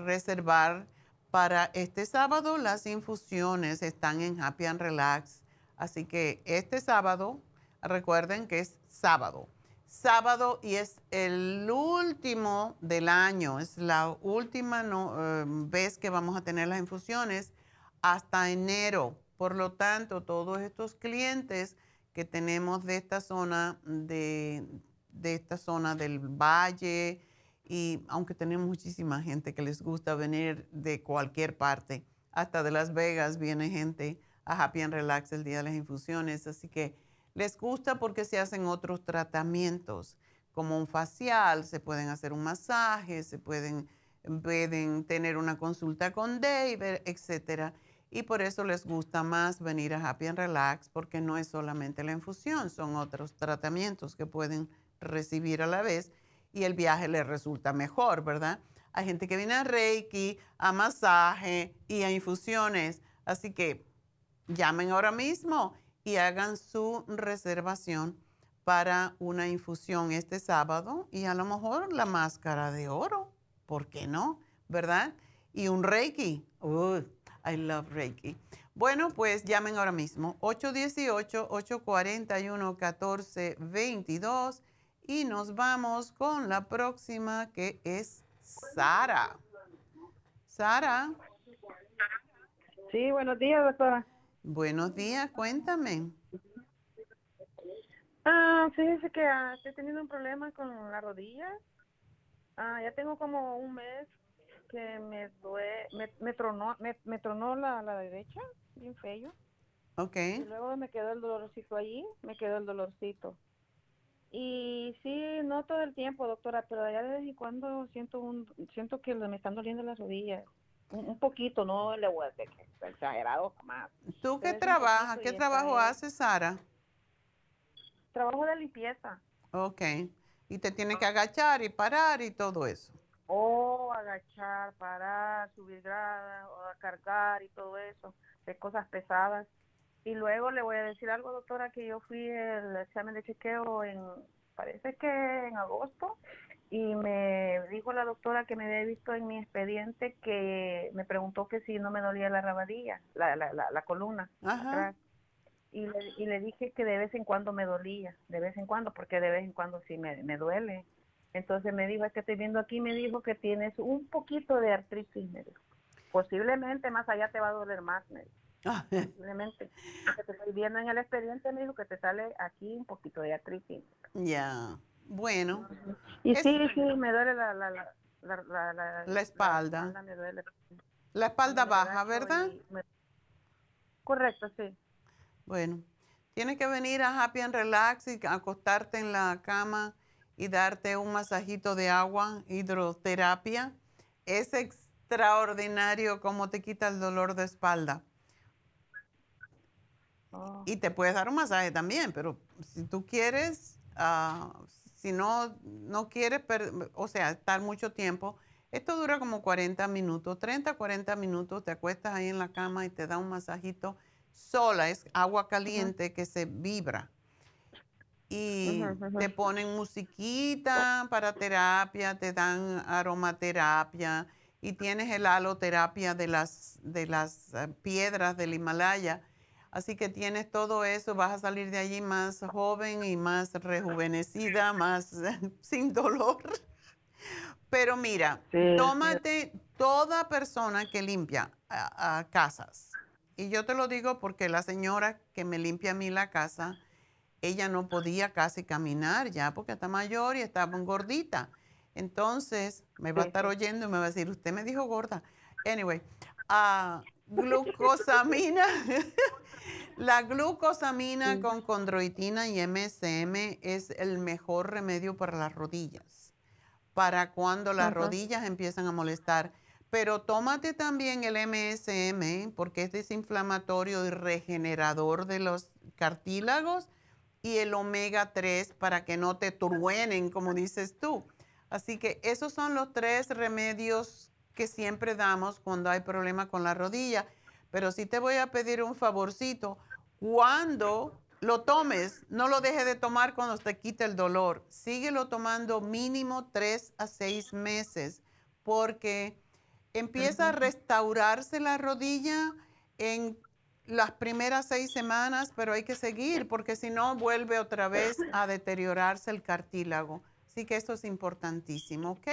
reservar para este sábado las infusiones están en Happy and Relax Así que este sábado, recuerden que es sábado. Sábado y es el último del año, es la última em, vez que vamos a tener las infusiones hasta enero. Por lo tanto, todos estos clientes que tenemos de esta zona, de esta zona del valle, y aunque tenemos muchísima gente que les gusta venir de cualquier parte, hasta de Las Vegas viene gente a Happy and Relax el día de las infusiones. Así que les gusta porque se hacen otros tratamientos, como un facial, se pueden hacer un masaje, se pueden, pueden tener una consulta con David, etc. Y por eso les gusta más venir a Happy and Relax porque no es solamente la infusión, son otros tratamientos que pueden recibir a la vez y el viaje les resulta mejor, ¿verdad? Hay gente que viene a Reiki, a masaje y a infusiones. Así que llamen ahora mismo y hagan su reservación para una infusión este sábado y a lo mejor la máscara de oro, ¿por qué no? ¿Verdad? Y un Reiki. I love Reiki. Bueno, pues llamen ahora mismo 818-841-1422 y nos vamos con la próxima que es Sara. Sara. Sí, buenos días, doctora. Buenos días, cuéntame. Ah, fíjese que estoy teniendo un problema con la rodilla. Ah, ya tengo como un mes que me duele, me, me tronó, me, me tronó la, la derecha, bien feo. Ok. Y luego me quedó el dolorcito allí, me quedó el dolorcito. Y sí, no todo el tiempo, doctora, pero allá de vez en cuando siento un, siento que me están doliendo las rodillas. Un, poquito, no le voy a decir que exagerado jamás. ¿Tú qué trabajas? ¿Qué trabajo haces, Sara? Trabajo de limpieza. Ok. Y te tienes que agachar y parar y todo eso. O agachar, parar, subir gradas, cargar y todo eso, de cosas pesadas. Y luego le voy a decir algo, doctora, que yo fui el examen de chequeo en, parece que en agosto, y me dijo la doctora que me había visto en mi expediente que me preguntó que si no me dolía la rabadilla, la, la, la, la columna. Ajá. atrás. Y le, y le dije que de vez en cuando me dolía, de vez en cuando, porque de vez en cuando sí me, me duele. Entonces me dijo, es que estoy viendo aquí, me dijo que tienes un poquito de artritis, me dijo. Posiblemente más allá te va a doler más, me dijo. Posiblemente. Porque te estoy viendo en el expediente, me dijo que te sale aquí un poquito de artritis. Ya. Bueno, Y Es- sí, sí, me duele la, la, la, la, la, espalda. espalda me duele. la espalda Me baja, ¿verdad? me- Correcto, sí. Bueno, tienes que venir a Happy and Relax y acostarte en la cama y darte un masajito de agua, hidroterapia. Es extraordinario cómo te quita el dolor de espalda. Oh. Y te puedes dar un masaje también, pero si tú quieres, ah, si no, no quieres, o sea, estar mucho tiempo, esto dura como 40 minutos, 30, 40 minutos, te acuestas ahí en la cama y te da un masajito sola, es agua caliente que se vibra. Y te ponen musiquita para terapia, te dan aromaterapia y tienes el haloterapia de las, de las eh, piedras del Himalaya. Así que tienes todo eso, vas a salir de allí más joven y más rejuvenecida, más sin dolor. Pero mira, Sí, tómate toda persona que limpia a, a casas. Y yo te lo digo porque la señora que me limpia a mí la casa, ella no podía casi caminar ya porque está mayor y estaba gordita. Entonces me va a Sí, estar sí. oyendo y me va a decir, usted me dijo gorda. Anyway, ah, glucosamina. La glucosamina con condroitina y MSM es el mejor remedio para las rodillas, para cuando las rodillas empiezan a molestar. Pero tómate también el MSM porque es desinflamatorio y regenerador de los cartílagos y el omega 3 para que no te truenen, como dices tú. Así que esos son los tres remedios que siempre damos cuando hay problema con la rodilla. Pero sí te voy a pedir un favorcito. Cuando lo tomes, no lo dejes de tomar cuando te quite el dolor. Síguelo tomando mínimo tres a seis meses porque empieza a restaurarse la rodilla en las primeras seis semanas, pero hay que seguir porque si no vuelve otra vez a deteriorarse el cartílago. Así que esto es importantísimo, ¿ok?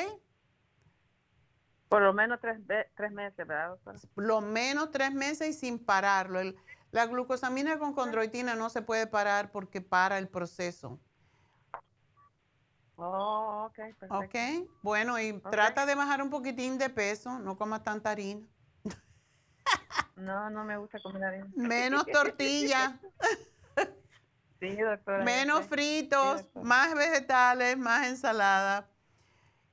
Por lo menos tres, tres meses, ¿verdad, doctora? Lo menos tres meses y sin pararlo. El- la glucosamina con condroitina no se puede parar porque para el proceso. Oh, ok, perfecto. ¿Ok? Bueno, y trata de bajar un poquitín de peso, no comas tanta harina. No, no me gusta comer harina. Menos tortilla, Sí, doctora. menos fritos, Sí, doctora. más vegetales, más ensalada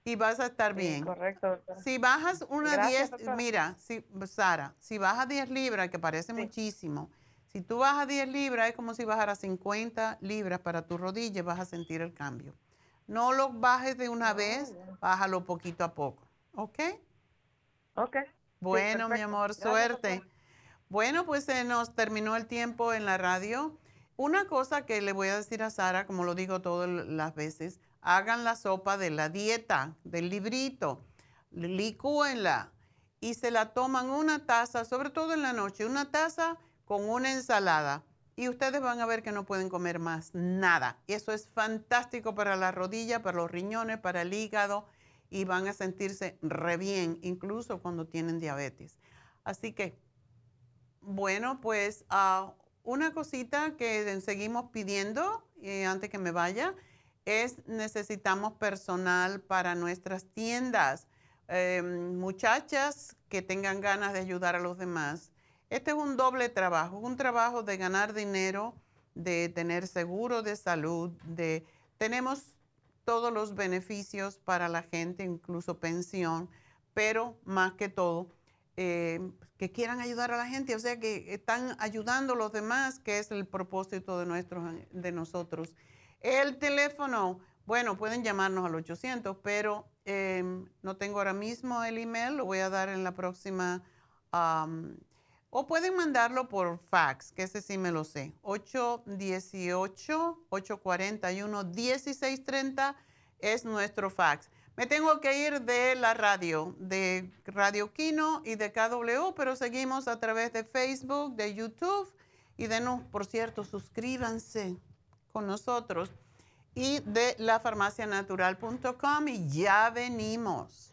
y vas a estar Sí, bien. correcto, doctora. Si bajas una Gracias, 10, doctora. mira, si, Sara, si bajas 10 libras, que parece Sí. muchísimo, si tú bajas 10 libras es como si bajaras 50 libras para tu rodilla y vas a sentir el cambio. No lo bajes de una Oh, vez, ya. bájalo poquito a poco, ¿ok? Ok. Bueno, mi amor, suerte. Bueno, pues se nos terminó el tiempo en la radio. Una cosa que le voy a decir a Sara, como lo digo todas las veces, hagan la sopa de la dieta, del librito, licúenla y se la toman una taza, sobre todo en la noche, una taza con una ensalada. Y ustedes van a ver que no pueden comer más nada. Eso es fantástico para la rodilla, para los riñones, para el hígado y van a sentirse re bien, incluso cuando tienen diabetes. Así que, bueno, pues ah, una cosita que seguimos pidiendo eh, antes que me vaya es necesitamos personal para nuestras tiendas. em, muchachas que tengan ganas de ayudar a los demás. Este es un doble trabajo, un trabajo de ganar dinero, de tener seguro de salud, de tenemos todos los beneficios para la gente, incluso pensión, pero más que todo, eh, que quieran ayudar a la gente, o sea, que están ayudando a los demás, que es el propósito de, nuestros, de nosotros. El teléfono, bueno, pueden llamarnos al 800, pero em, no tengo ahora mismo el email, lo voy a dar en la próxima, o pueden mandarlo por fax, que ese sí me lo sé, 818-841-1630 es nuestro fax. Me tengo que ir de la radio, de Radio Kino y de KW, pero seguimos a través de Facebook, de YouTube y de no, por cierto, suscríbanse con nosotros y de lafarmacianatural.com y ya venimos.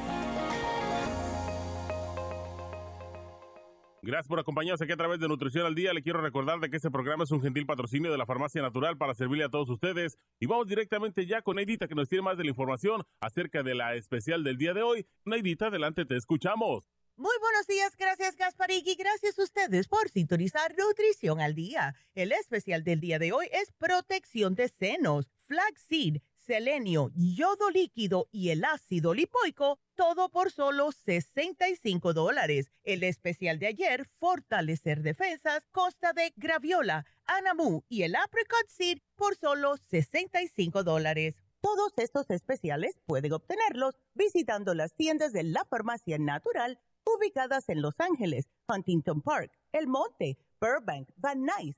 Gracias por acompañarnos aquí a través de Nutrición al Día. Le quiero recordar de que este programa es un gentil patrocinio de la Farmacia Natural para servirle a todos ustedes. Y vamos directamente ya con Neidita que nos tiene más de la información acerca de la especial del día de hoy. Neidita, adelante, te escuchamos. Muy buenos días, gracias Gasparigi, gracias a ustedes por sintonizar Nutrición al Día. El especial del día de hoy es protección de senos, flaxseed selenio, yodo líquido y el ácido lipoico, todo por solo 65 dólares. El especial de ayer, Fortalecer Defensas, consta de graviola, anamu y el apricot seed por solo 65 dólares. Todos estos especiales pueden obtenerlos visitando las tiendas de la farmacia natural ubicadas en Los Ángeles, Huntington Park, El Monte, Burbank, Van Nuys,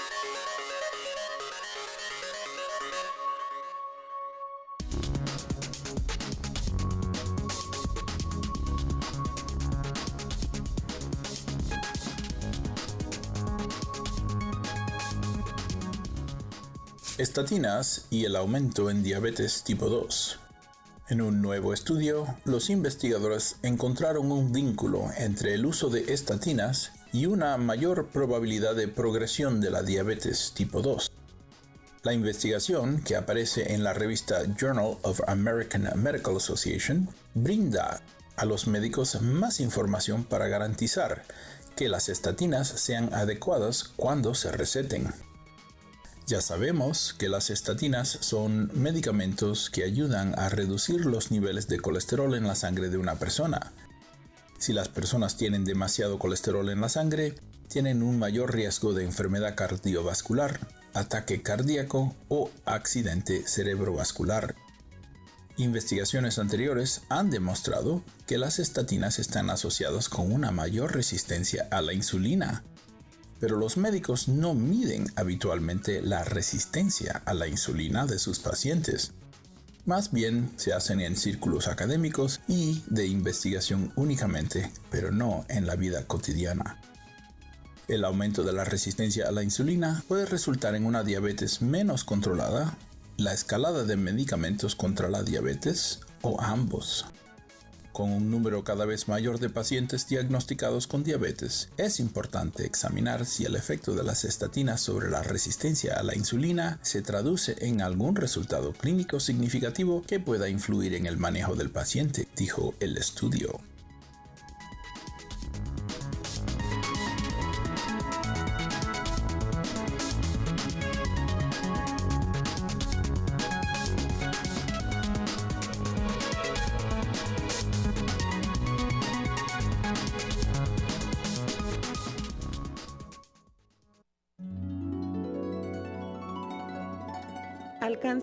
Estatinas y el aumento en diabetes tipo 2. En un nuevo estudio, los investigadores encontraron un vínculo entre el uso de estatinas y una mayor probabilidad de progresión de la diabetes tipo 2. La investigación, que aparece en la revista Journal of American Medical Association, brinda a los médicos más información para garantizar que las estatinas sean adecuadas cuando se receten. Ya sabemos que las estatinas son medicamentos que ayudan a reducir los niveles de colesterol en la sangre de una persona. Si las personas tienen demasiado colesterol en la sangre, tienen un mayor riesgo de enfermedad cardiovascular, ataque cardíaco o accidente cerebrovascular. Investigaciones anteriores han demostrado que las estatinas están asociadas con una mayor resistencia a la insulina, pero los médicos no miden habitualmente la resistencia a la insulina de sus pacientes. Más bien se hacen en círculos académicos y de investigación únicamente, pero no en la vida cotidiana. El aumento de la resistencia a la insulina puede resultar en una diabetes menos controlada, la escalada de medicamentos contra la diabetes o ambos. Con un número cada vez mayor de pacientes diagnosticados con diabetes, es importante examinar si el efecto de las estatinas sobre la resistencia a la insulina se traduce en algún resultado clínico significativo que pueda influir en el manejo del paciente, dijo el estudio.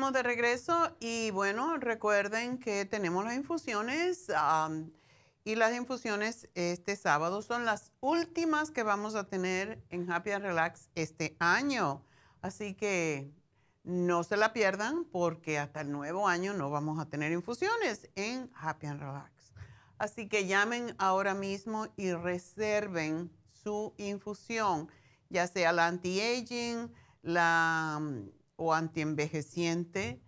Estamos de regreso y bueno, recuerden que tenemos las infusiones y las infusiones este sábado son las últimas que vamos a tener en Happy and Relax este año. Así que no se la pierdan porque hasta el nuevo año no vamos a tener infusiones en Happy and Relax. Así que llamen ahora mismo y reserven su infusión, ya sea la anti-aging, la o antienvejeciente,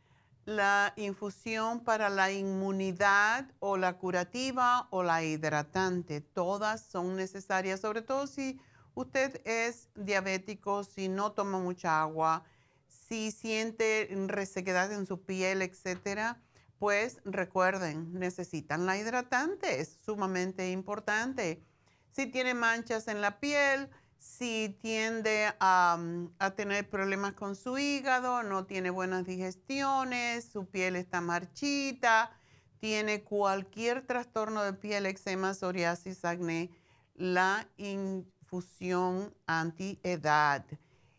la infusión para la inmunidad o la curativa o la hidratante. Todas son necesarias, sobre todo si usted es diabético, si no toma mucha agua, si siente resequedad en su piel, etcétera. Pues recuerden, necesitan la hidratante, es sumamente importante. Si tiene manchas en la piel, si tiende a, tener problemas con su hígado, no tiene buenas digestiones, su piel está marchita, tiene cualquier trastorno de piel, eczema, psoriasis, acné, la infusión antiedad.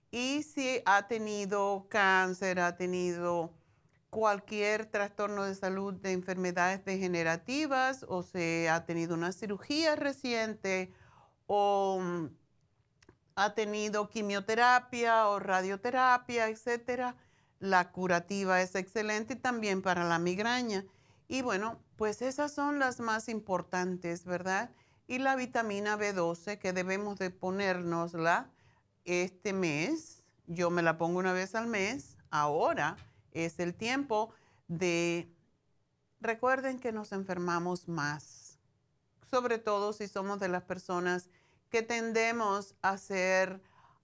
Y si ha tenido cáncer, ha tenido cualquier trastorno de salud de enfermedades degenerativas o se ha tenido una cirugía reciente o ha tenido quimioterapia o radioterapia, etcétera, la curativa es excelente también para la migraña. Y bueno, pues esas son las más importantes, ¿verdad? Y la vitamina B12 que debemos de ponérnosla este mes, yo me la pongo una vez al mes, ahora es el tiempo de, recuerden que nos enfermamos más, sobre todo si somos de las personas que tendemos a hacer,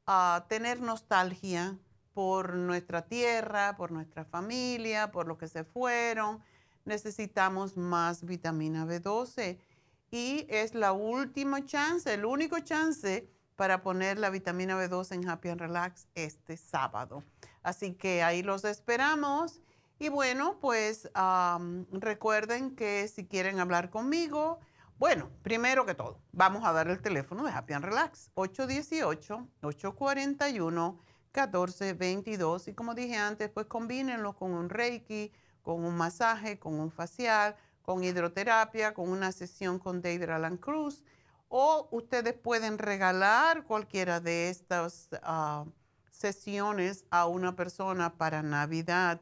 a tener nostalgia por nuestra tierra, por nuestra familia, por los que se fueron. Necesitamos más vitamina B12 y es la última chance, el único chance para poner la vitamina B12 en Happy and Relax este sábado. Así que ahí los esperamos. Y bueno, pues recuerden que si quieren hablar conmigo, bueno, primero que todo, vamos a dar el teléfono de Happy and Relax, 818-841-1422. Y como dije antes, pues combínenlo con un Reiki, con un masaje, con un facial, con hidroterapia, con una sesión con David Alan Cruz. O ustedes pueden regalar cualquiera de estas ah, sesiones a una persona para Navidad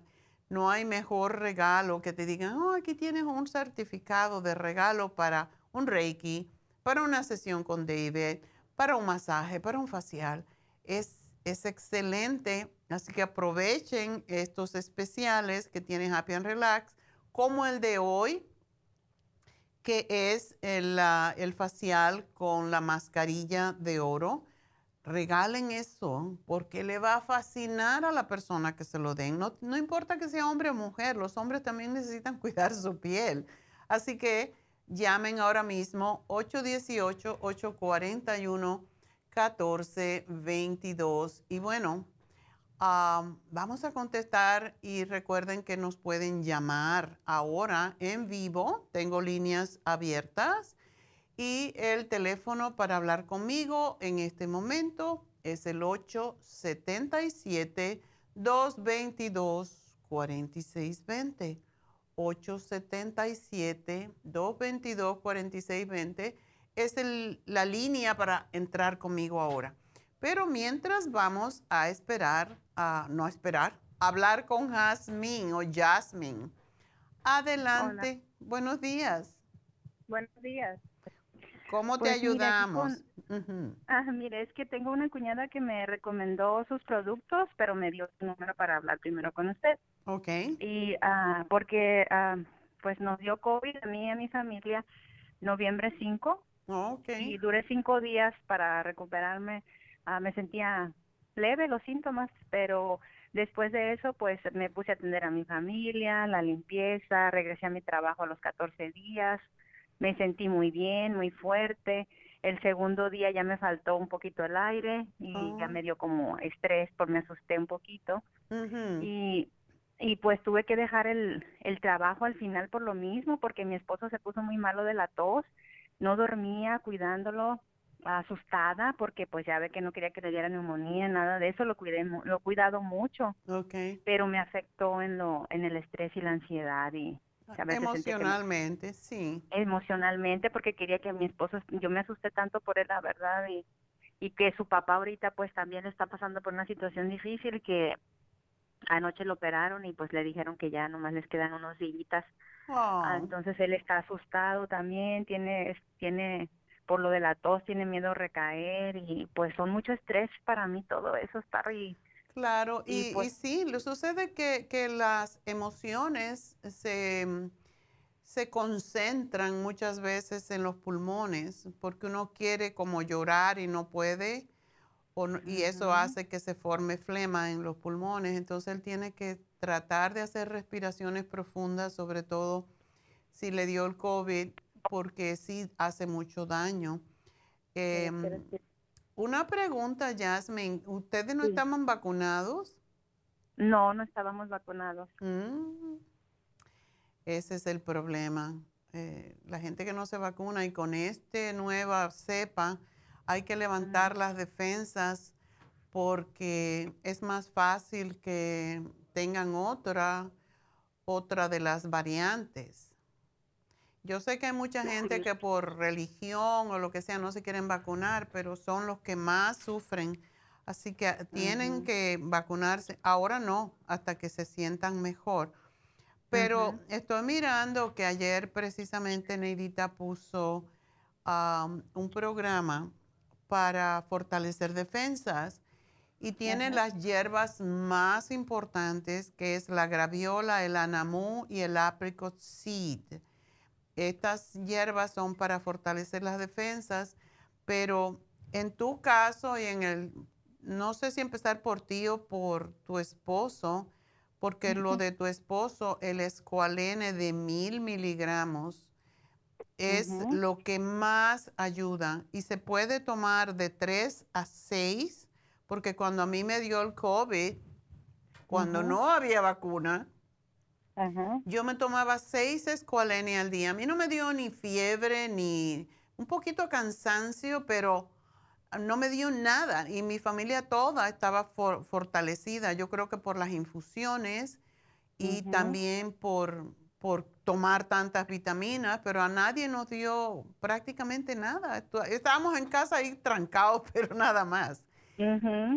no hay mejor regalo que te digan, oh, aquí tienes un certificado de regalo para un Reiki, para una sesión con David, para un masaje, para un facial. Es, es excelente, así que aprovechen estos especiales que tiene Happy and Relax, como el de hoy, que es el, el facial con la mascarilla de oro regalen eso porque le va a fascinar a la persona que se lo den. No, importa que sea hombre o mujer, los hombres también necesitan cuidar su piel. Así que llamen ahora mismo 818-841-1422. Y bueno, vamos a contestar y recuerden que nos pueden llamar ahora en vivo. Tengo líneas abiertas y el teléfono para hablar conmigo en este momento es el 877-222-4620. 877-222-4620 es la línea para entrar conmigo ahora. Pero mientras vamos a esperar, a, no esperar, hablar con Jasmine o Jasmine. Adelante. Buenos días. Buenos días. ¿Cómo te pues ayudamos? ah, mire, es que tengo una cuñada que me recomendó sus productos, pero me dio su número para hablar primero con usted. Ok. Y ah, porque ah, pues nos dio COVID a mí y a mi familia noviembre 5. Okay. Y duré cinco días para recuperarme. Ah, me sentía leve los síntomas, pero después de eso pues me puse a atender a mi familia, la limpieza, regresé a mi trabajo a los 14 días me sentí muy bien, muy fuerte. El segundo día ya me faltó un poquito el aire y ya oh. me dio como estrés, por me asusté un poquito. Y y pues tuve que dejar el, el trabajo al final por lo mismo, porque mi esposo se puso muy malo de la tos, no dormía cuidándolo, asustada, porque pues ya ve que no quería que le diera neumonía, nada de eso, lo cuidé, lo he cuidado mucho, okay. pero me afectó en lo, en el estrés y la ansiedad y, Emocionalmente, sí. Emocionalmente, porque quería que mi esposo, yo me asusté tanto por él, la verdad, y, y que su papá ahorita pues también está pasando por una situación difícil que anoche lo operaron y pues le dijeron que ya nomás les quedan unos días. Ah, oh. entonces él está asustado también, tiene, tiene, por lo de la tos, tiene miedo a recaer y pues son mucho estrés para mí todo eso, estar y Claro, y, pues sí, le sucede que, que las emociones se, mm, se, concentran muchas veces en los pulmones porque uno quiere como llorar y no puede, y eso hace que se forme flema en los pulmones. Entonces él tiene que tratar de hacer respiraciones profundas, sobre todo si le dio el COVID, porque sí hace mucho daño. Una pregunta, Jasmine. ¿Ustedes no estaban vacunados? No, no estábamos vacunados. Mm. Ese es el problema. Eh, la gente que no se vacuna y con esta nueva cepa hay que levantar las defensas porque es más fácil que tengan otra, otra de las variantes. Yo sé que hay mucha gente que por religión o lo que sea no se quieren vacunar, pero son los que más sufren. Así que tienen que vacunarse. Ahora no, hasta que se sientan mejor. Pero estoy mirando que ayer precisamente Neidita puso un programa para fortalecer defensas y tiene las hierbas más importantes que es la graviola, el anamú y el apricot seed. Estas hierbas son para fortalecer las defensas, pero en tu caso y en el no sé si empezar por ti o por tu esposo, porque lo de tu esposo, el escualene de mil miligramos, es lo que más ayuda y se puede tomar de 3 a 6, porque cuando a mí me dio el COVID, cuando no había vacuna, yo me tomaba 6 escualene al día. A mí no me dio ni fiebre ni un poquito cansancio, pero no me dio nada. Y mi familia toda estaba fortalecida. Yo creo que por las infusiones y también por, por tomar tantas vitaminas, pero a nadie nos dio prácticamente nada. Estábamos en casa ahí trancados, pero nada más.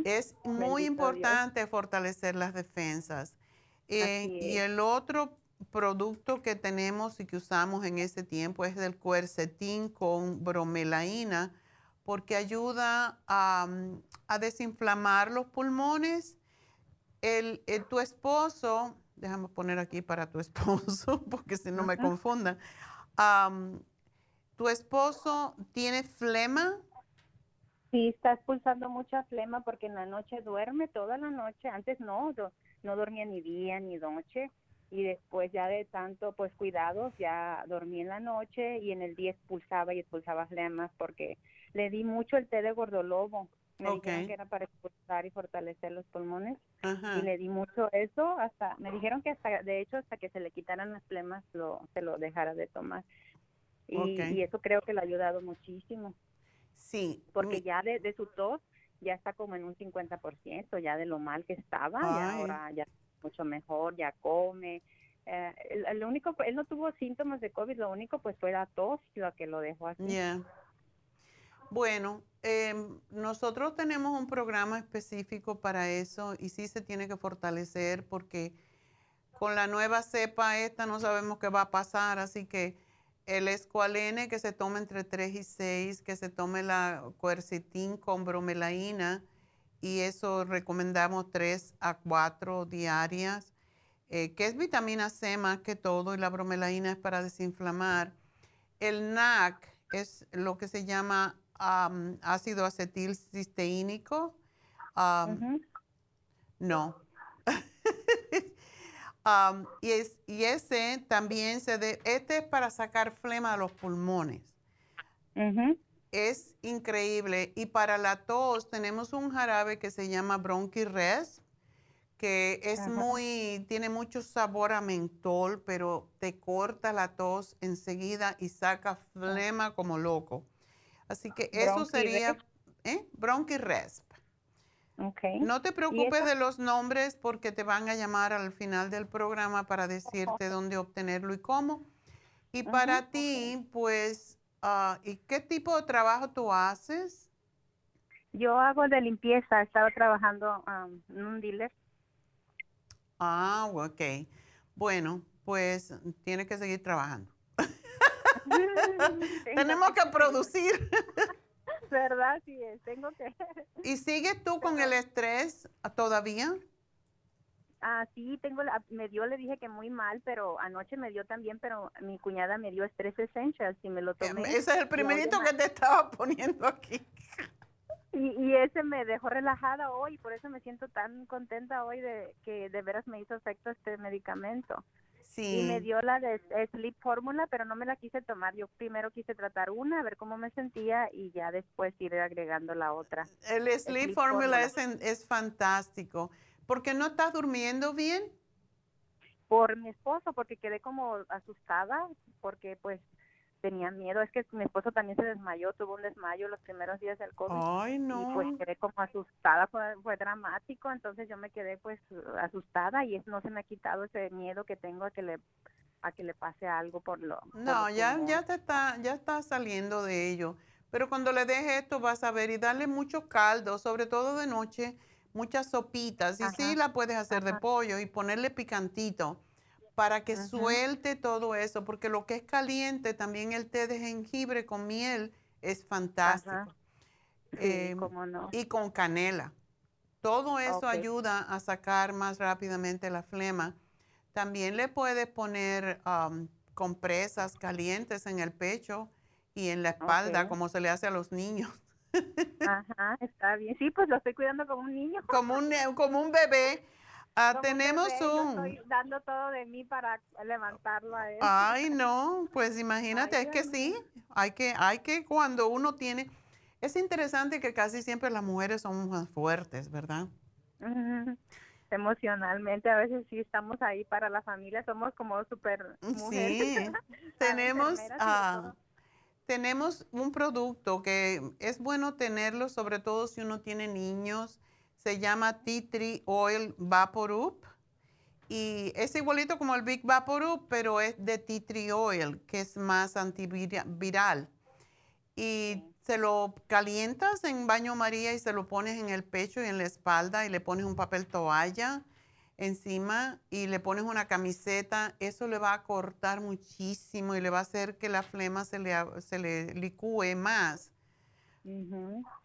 Es muy importante fortalecer las defensas. Eh, y el otro producto que tenemos y que usamos en ese tiempo es el cuercetín con bromelaína porque ayuda a, desinflamar los pulmones. El, tu esposo, déjame poner aquí para tu esposo, porque si no me confundan. ¿Tu esposo tiene flema? Sí, está expulsando mucha flema porque en la noche duerme toda la noche. Antes no, no dormía ni día ni noche y después ya de tanto pues cuidados ya dormí en la noche y en el día expulsaba y expulsaba flemas porque le di mucho el té de gordolobo. Me dijeron que era para expulsar y fortalecer los pulmones. Y le di mucho eso hasta, me dijeron que hasta, de hecho, hasta que se le quitaran las flemas, lo, se lo dejara de tomar. Y, eso creo que le ha ayudado muchísimo. Sí. Porque ya de, de, su tos ya está como en un 50%, ya de lo mal que estaba, y ahora ya mucho mejor, ya come. Eh, el, único, él no tuvo síntomas de COVID, lo único pues fue la tos lo que lo dejó así. Bueno, em, nosotros tenemos un programa específico para eso y sí se tiene que fortalecer porque con la nueva cepa esta no sabemos qué va a pasar, así que el escualene que se toma entre 3 y 6, que se tome la cuercetín con bromelaína y eso recomendamos 3 a 4 diarias, eh, que es vitamina C más que todo y la bromelaína es para desinflamar. El NAC es lo que se llama ácido acetil cisteínico. No. y, es, y ese también se de, este es para sacar flema de los pulmones. Es increíble. Y para la tos tenemos un jarabe que se llama Bronchi-Res, que es muy, tiene mucho sabor a mentol, pero te corta la tos enseguida y saca flema como loco. Así que eso sería ¿eh? Bronchi-Resp. Okay. No te preocupes de los nombres porque te van a llamar al final del programa para decirte dónde obtenerlo y cómo. Y para ti, pues, uh, ¿y qué tipo de trabajo tú haces? Yo hago de limpieza, estaba trabajando en un dealer. Ah, ok. Bueno, pues tienes que seguir trabajando. Tenemos que producir. ¿Verdad? Sí, tengo que. ¿Y sigues tú con el estrés todavía? Ah, sí, tengo, la, me dio, le dije que muy mal, pero anoche me dio también, pero mi cuñada me dio estrés essentials y me lo tomé. Ese es el primerito que te estaba poniendo aquí. Y, y, ese me dejó relajada hoy, por eso me siento tan contenta hoy de que de veras me hizo efecto este medicamento. Y me dio la de Sleep Fórmula, pero no me la quise tomar. Yo primero quise tratar una, a ver cómo me sentía y ya después ir agregando la otra. El Sleep, Fórmula es, es fantástico. ¿Por qué no estás durmiendo bien? Por mi esposo, porque quedé como asustada, porque pues tenía miedo. Es que mi esposo también se desmayó, tuvo un desmayo los primeros días del COVID. Ay, no. Y pues quedé como asustada, fue, fue dramático, entonces yo me quedé pues asustada y no se me ha quitado ese miedo que tengo a que le a que le pase algo por lo No, ya ya te está ya está saliendo de ello. Pero cuando le dejes esto vas a ver y darle mucho caldo, sobre todo de noche, muchas sopitas y sí la puedes hacer de pollo y ponerle picantito para que suelte todo eso, porque lo que es caliente, también el té de jengibre con miel es fantástico. Em, y con canela. Todo eso ayuda a sacar más rápidamente la flema. También le puedes poner compresas calientes en el pecho y en la espalda, como se le hace a los niños. Ajá, está bien. Sí, pues lo estoy cuidando como un niño. Como un, como un bebé. Ah, tenemos un... estoy dando todo de mí para levantarlo a él. Ay, no, pues imagínate, es que sí, hay que, hay que cuando uno tiene... Es interesante que casi siempre las mujeres son más fuertes, ¿verdad? Emocionalmente, a veces sí estamos ahí para la familia, somos como súper mujeres. Sí, tenemos... ah, tenemos un producto que es bueno tenerlo, sobre todo si uno tiene niños se llama Tea Tree Oil Vaporup y es igualito como el Big Vaporup, pero es de Tea Tree Oil, que es más antiviral. Y se lo calientas en baño María y se lo pones en el pecho y en la espalda y le pones un papel toalla encima y le pones una camiseta, eso le va a cortar muchísimo y le va a hacer que la flema se le, se le licúe más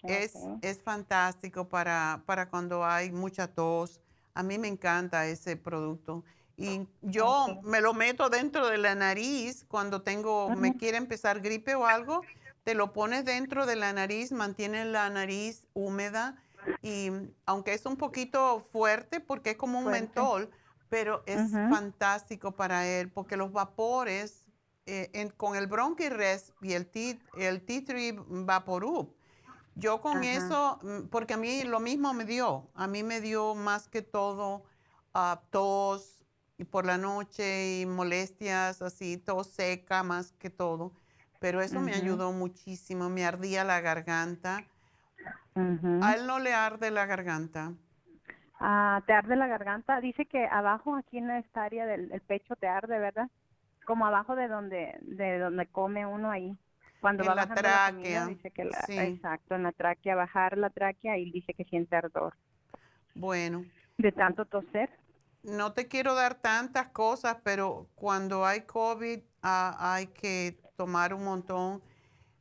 es, es fantástico para, para cuando hay mucha tos. A mí me encanta ese producto. Y yo me lo meto dentro de la nariz cuando tengo, me quiere empezar gripe o algo, te lo pones dentro de la nariz, mantiene la nariz húmeda y aunque es un poquito fuerte porque es como un mentol, pero es fantástico para él porque los vapores eh, con el Bronchi-Rest y el Tea, el tea Tree Vaporup, yo con eso, mm, porque a mí lo mismo me dio, a mí me dio más que todo uh, tos y por la noche y molestias así, tos seca más que todo, pero eso me ayudó muchísimo, me ardía la garganta. A él no le arde la garganta. Ah, te arde la garganta. Dice que abajo, aquí en esta área del pecho, te arde, ¿verdad? Como abajo de donde de donde come uno ahí. Cuando va la tráquea dice que la, exacto en la tráquea bajar la tráquea y dice que siente ardor. Bueno. De tanto toser. No te quiero dar tantas cosas pero cuando hay covid ah, hay que tomar un montón.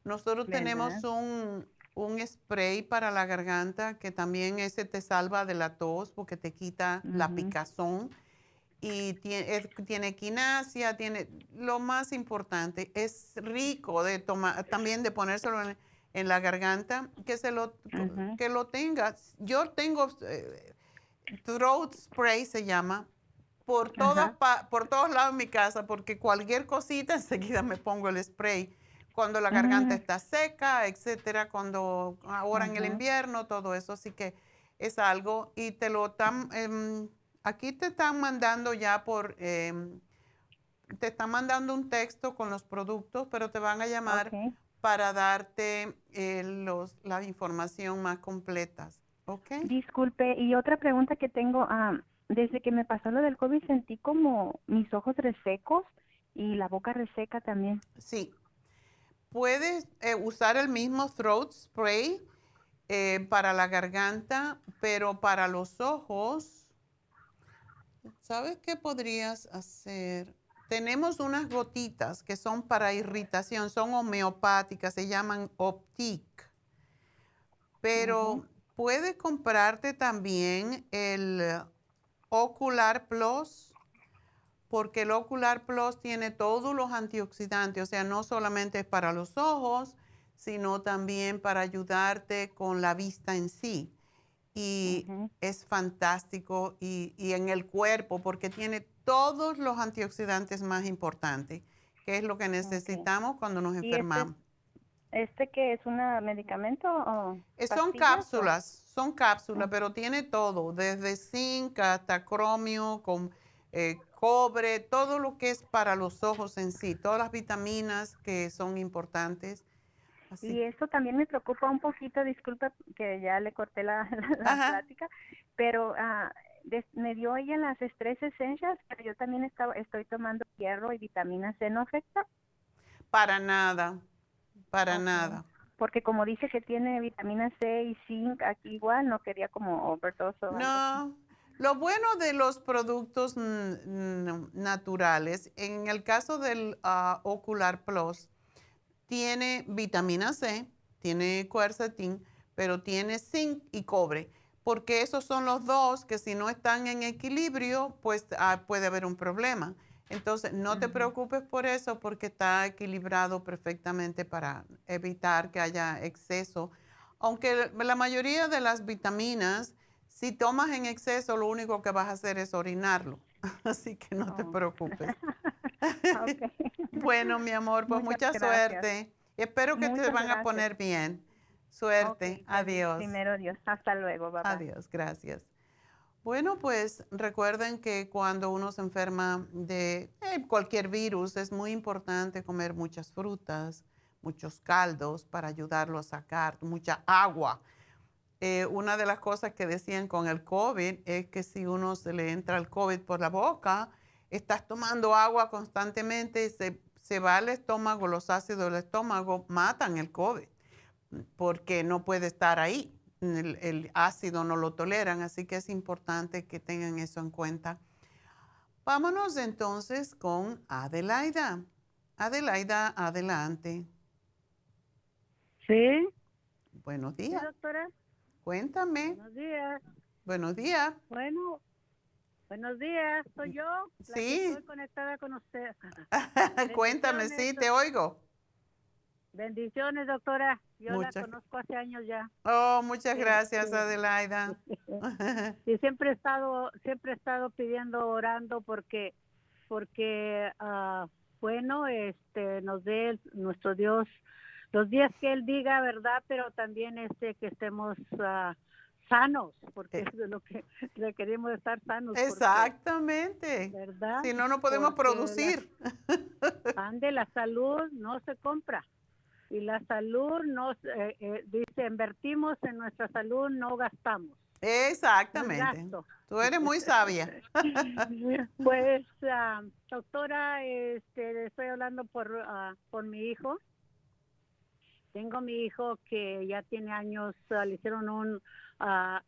Nosotros tenemos un un spray para la garganta que también ese te salva de la tos porque te quita la picazón y tiene, tiene quinasia, tiene lo más importante, es rico de tomar, también de ponérselo en, la garganta, que se lo, que lo tenga. Yo tengo eh, throat spray se llama, por, todas, por todos lados de mi casa, porque cualquier cosita enseguida me pongo el spray. Cuando la garganta está seca, etcétera, cuando ahora en el invierno, todo eso, así que es algo y te lo dan Aquí te están mandando ya por, em, te están mandando un texto con los productos, pero te van a llamar para darte eh, los, la información más completas. ¿Ok? Disculpe, y otra pregunta que tengo, ah, desde que me pasó lo del COVID sentí como mis ojos resecos y la boca reseca también. Sí. Puedes eh, usar el mismo throat spray eh, para la garganta, pero para los ojos ¿Sabes qué podrías hacer? Tenemos unas gotitas que son para irritación, son homeopáticas, se llaman Optic. Pero puedes comprarte también el Ocular Plus, porque el Ocular Plus tiene todos los antioxidantes, o sea, no solamente es para los ojos, sino también para ayudarte con la vista en sí y es fantástico y, en el cuerpo porque tiene todos los antioxidantes más importantes, que es lo que necesitamos cuando nos este enfermamos. Este, que es un medicamento o Son cápsulas, son cápsulas, pero tiene todo, desde zinc hasta cromio, con eh, cobre, todo lo que es para los ojos en sí, todas las vitaminas que son importantes y eso también me preocupa un poquito, disculpa que ya le corté la, plática, pero ah, me dio ella las estrés esencias, pero yo también estaba, estoy tomando hierro y vitamina C, ¿no afecta? Para nada, para nada. Porque como dice que tiene vitamina C y zinc, aquí igual no quería como overdose. No, lo bueno de los productos naturales, en el caso del ah, Ocular Plus, tiene vitamina C, tiene quercetin, pero tiene zinc y cobre, porque esos son los dos que si no están en equilibrio, pues ah, puede haber un problema. Entonces, no te preocupes por eso porque está equilibrado perfectamente para evitar que haya exceso aunque la mayoría de las vitaminas, si tomas en exceso, lo único que vas a hacer es orinarlo. Así que no te preocupes. bueno, mi amor, pues mucha suerte. Espero que te van a poner bien. Suerte. Adiós. Primero Dios. Hasta luego. Adiós. Gracias. Bueno, pues recuerden que cuando uno se enferma de eh, cualquier virus es muy importante comer muchas frutas, muchos caldos para ayudarlo a sacar, mucha agua. Eh, una de las cosas que decían con el COVID es que si uno se le entra el COVID por la boca, estás tomando agua constantemente y se, se va al estómago, los ácidos del estómago matan el COVID porque no puede estar ahí el, ácido no lo toleran, así que es importante que tengan eso en cuenta. Vámonos entonces con Adelaida. Adelaida, adelante. Sí. Buenos días. doctora. Cuéntame. Buenos días. Buenos días. Bueno, buenos días. Soy yo. sí. estoy conectada con usted. Cuéntame, sí, te oigo. Bendiciones, doctora. Yo la conozco hace años ya. Oh, muchas gracias, este, Adelaida. y siempre he estado, siempre he estado pidiendo, orando porque, porque, uh, bueno, este, nos dé nuestro Dios los días que Él diga, verdad, pero también este que estemos uh, sanos, porque eh. es de lo que requerimos estar sanos. Exactamente. ¿Verdad? Si no, no podemos producir. ande, la salud no se compra y la salud nos eh, eh, dice invertimos en nuestra salud no gastamos exactamente tú eres muy sabia pues ah, doctora este estoy hablando por ah, por mi hijo tengo mi hijo que ya tiene años ah, le hicieron un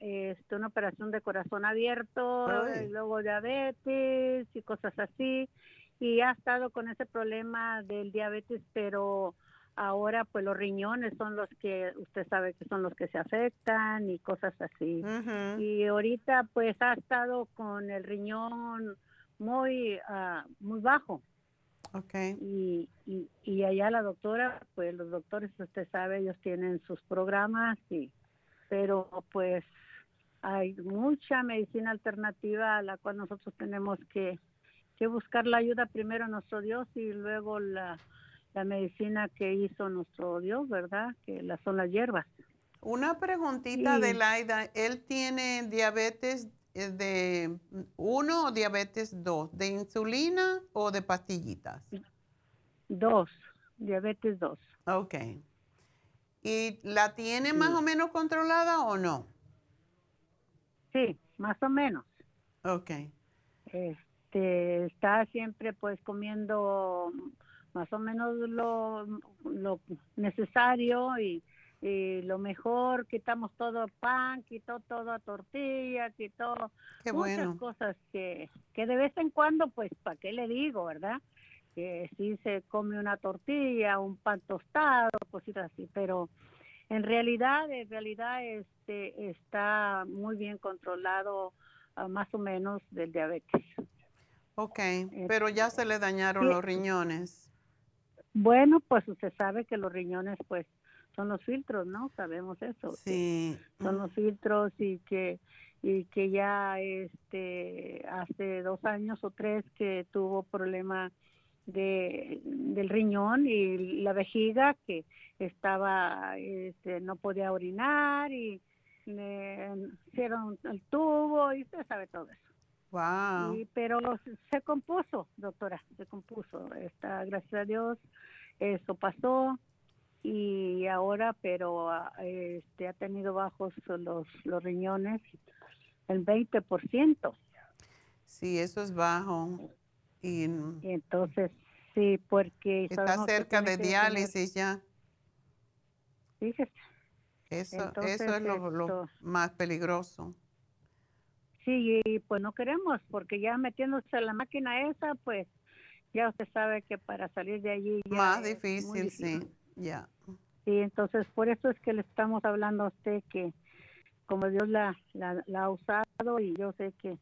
este, una operación de corazón abierto y luego diabetes y cosas así y ha estado con ese problema del diabetes pero ahora pues los riñones son los que usted sabe que son los que se afectan y cosas así. Y ahorita pues ha estado con el riñón muy uh, muy bajo. Okay. Y, y, y, allá la doctora, pues los doctores, usted sabe, ellos tienen sus programas, y, pero pues hay mucha medicina alternativa a la cual nosotros tenemos que, que buscar la ayuda primero a nuestro Dios y luego la, la medicina que hizo nuestro Dios, ¿verdad? Que las son las hierbas. Una preguntita de Laida, ¿él tiene diabetes de 1 o diabetes 2? ¿De insulina o de pastillitas? Dos, diabetes 2. Ok. ¿Y la tiene más o menos controlada o no? Sí, más o menos. Ok. Este, está siempre pues comiendo más o menos lo, lo necesario y, lo mejor, quitamos todo pan, quitó todo tortilla, quitó muchas cosas que, que de vez en cuando, pues, ¿para qué le digo, verdad? Que si se come una tortilla, un pan tostado, cositas así, pero en realidad, en realidad este está muy bien controlado ah, más o menos del diabetes. Ok, pero ya se le dañaron los riñones. Bueno, pues usted sabe que los riñones, pues, son los filtros, ¿no? Sabemos eso. Sí. Son los filtros y que y que ya este hace dos años o tres que tuvo problema de del riñón y la vejiga que estaba este, no podía orinar y le hicieron el tubo y usted sabe todo eso. Wow. pero se compuso, doctora, se compuso. Está, gracias a Dios, eso pasó y ahora, pero ah, este ha tenido bajos los los riñones el 20%. Sí, eso es bajo. Y, entonces, sí, porque está cerca de diálisis ya. Fíjese. Eso, eso es lo más peligroso. Sí, y pues no queremos, porque ya metiéndose en la máquina esa, pues ya usted sabe que para salir de allí ya más difícil, sí, ya. Sí, entonces por eso es que le estamos hablando a usted que como Dios la, la, ha usado y yo sé que,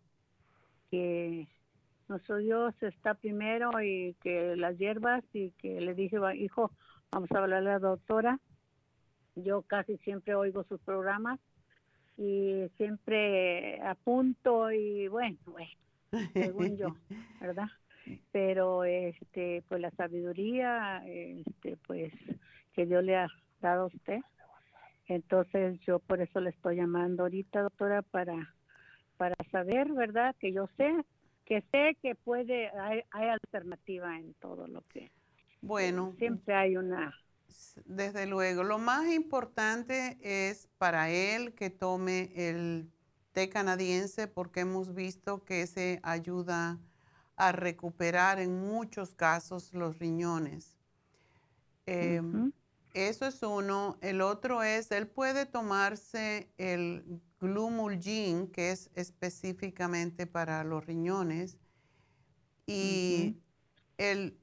que nuestro Dios está primero y que las hierbas y que le dije, hijo, vamos a hablar a la doctora yo casi siempre oigo sus programas y siempre apunto y bueno, bueno, según yo, ¿verdad? Pero este, pues la sabiduría, este, pues que Dios le ha dado a usted. Entonces yo por eso le estoy llamando ahorita, doctora, para para saber, ¿verdad? Que yo sé, que sé que puede, hay, hay alternativa en todo lo que. Bueno. Siempre hay una. Desde luego, lo más importante es para él que tome el té canadiense porque hemos visto que se ayuda a recuperar en muchos casos los riñones. Em, eso es uno. El otro es, él puede tomarse el Glumulgin, que es específicamente para los riñones, y el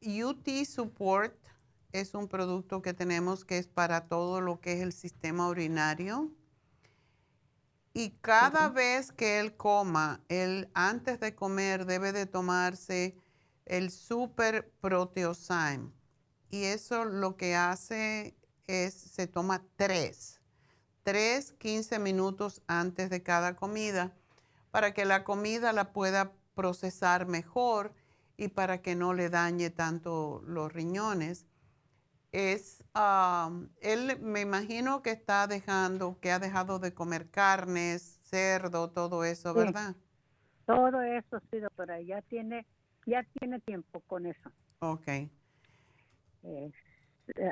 UT Support es un producto que tenemos que es para todo lo que es el sistema urinario. Y cada vez que él coma, él antes de comer debe de tomarse el Super Proteosyme. Y eso lo que hace es, se toma tres 3, 15 minutos antes de cada comida para que la comida la pueda procesar mejor y para que no le dañe tanto los riñones. Es, él me imagino que está dejando, que ha dejado de comer carnes, cerdo, todo eso, ¿verdad? Todo eso, sí, doctora, ya tiene, ya tiene tiempo con eso. Ok. Eh,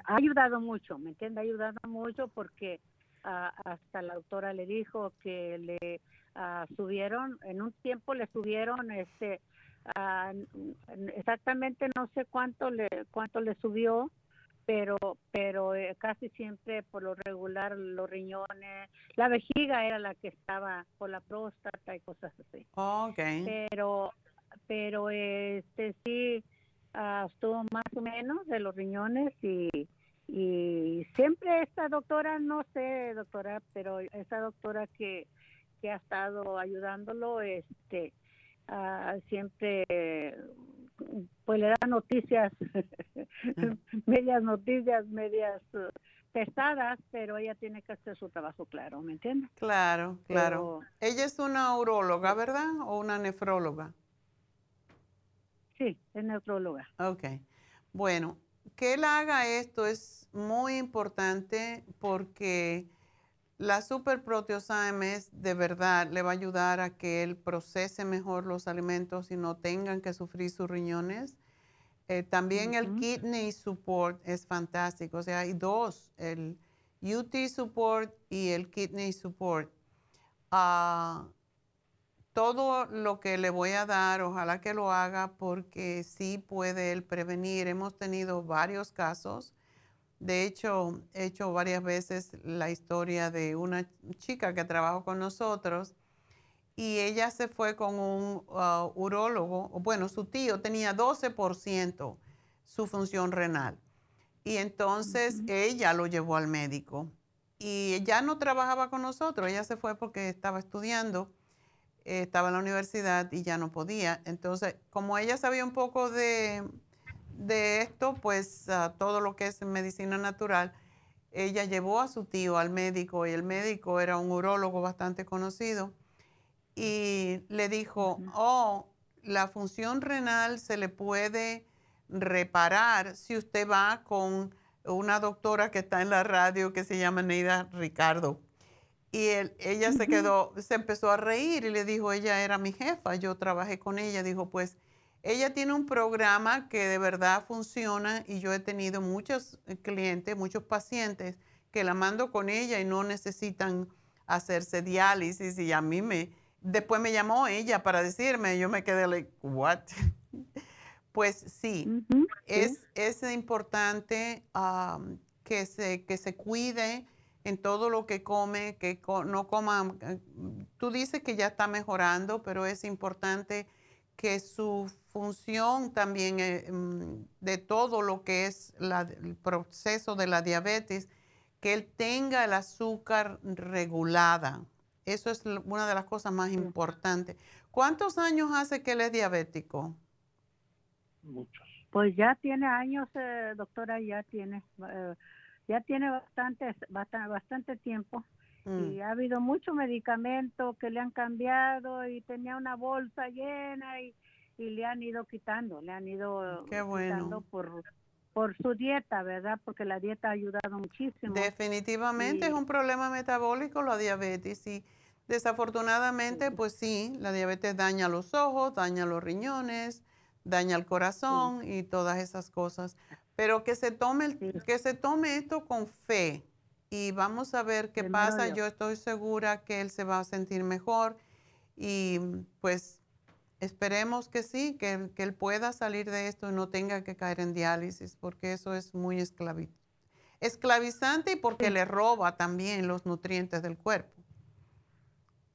ha ayudado mucho, ¿me entiende? Ha ayudado mucho porque hasta la doctora le dijo que le subieron, en un tiempo le subieron este exactamente no sé cuánto le cuánto le subió pero pero eh, casi siempre por lo regular los riñones la vejiga era la que estaba por la próstata y cosas así. Okay pero pero este sí ah, estuvo más o menos de los riñones y y siempre esta doctora, no sé, doctora, pero esa doctora que, que ha estado ayudándolo, este, uh, siempre pues le da noticias, medias noticias, medias uh, pesadas, pero ella tiene que hacer su trabajo claro, ¿me entiendes? Claro, claro. ella es una uróloga, ¿verdad? ¿O una nefróloga? Sí, es nefróloga. Ok. Bueno, que él haga esto es muy importante porque la superproteosymes de verdad le va a ayudar a que él procese mejor los alimentos y no tengan que sufrir sus riñones. Eh, también el kidney support es fantástico. O sea, hay dos, el UT support y el kidney support. Uh, todo lo que le voy a dar, ojalá que lo haga porque sí puede él prevenir. Hemos tenido varios casos. De hecho, he hecho varias veces la historia de una chica que trabajó con nosotros y ella se fue con un uh, urólogo. Bueno, su tío tenía 12% su función renal. Y entonces ella lo llevó al médico. Y ya no trabajaba con nosotros, ella se fue porque estaba estudiando estaba en la universidad y ya no podía. Entonces, como ella sabía un poco de, esto, pues ah, todo lo que es medicina natural, ella llevó a su tío al médico y el médico era un urólogo bastante conocido y le dijo, oh, la función renal se le puede reparar si usted va con una doctora que está en la radio que se llama Neida Ricardo. Y ella se quedó, se empezó a reír y le dijo, ella era mi jefa, yo trabajé con ella. Dijo, pues ella tiene un programa que de verdad funciona y yo he tenido muchos eh, clientes, muchos pacientes que la mando con ella y no necesitan hacerse diálisis y a mí me, después me llamó ella para decirme, yo me quedé like, what? pues sí, es, es importante que, se, que se cuide en todo lo que come, que no coma. Eh, tú dices que ya está mejorando, pero es importante que su función también eh, mm, de todo lo que es el proceso de la diabetes, que él tenga el azúcar regulada. Eso es una de las cosas más importantes. ¿Cuántos años hace que él es diabético? Muchos. Pues ya tiene años, eh, doctora, ya tiene ya tiene bastante, bastante, bastante tiempo Mm. y ha habido mucho medicamento que le han cambiado y tenía una bolsa llena y, y le han ido quitando, le han ido Qué bueno. quitando por, por su dieta, ¿verdad? Porque la dieta ha ayudado muchísimo. Definitivamente Y- es un problema metabólico la diabetes y desafortunadamente pues sí, la diabetes daña los ojos, daña los riñones, daña el corazón y todas esas cosas. Pero que se tome el- que se tome esto con fe y vamos a ver qué Primero pasa. Dios. Yo estoy segura que él se va a sentir mejor y pues esperemos que sí, que, él- que él pueda salir de esto y no tenga que caer en diálisis porque eso es muy esclavi- esclavizante y porque le roba también los nutrientes del cuerpo.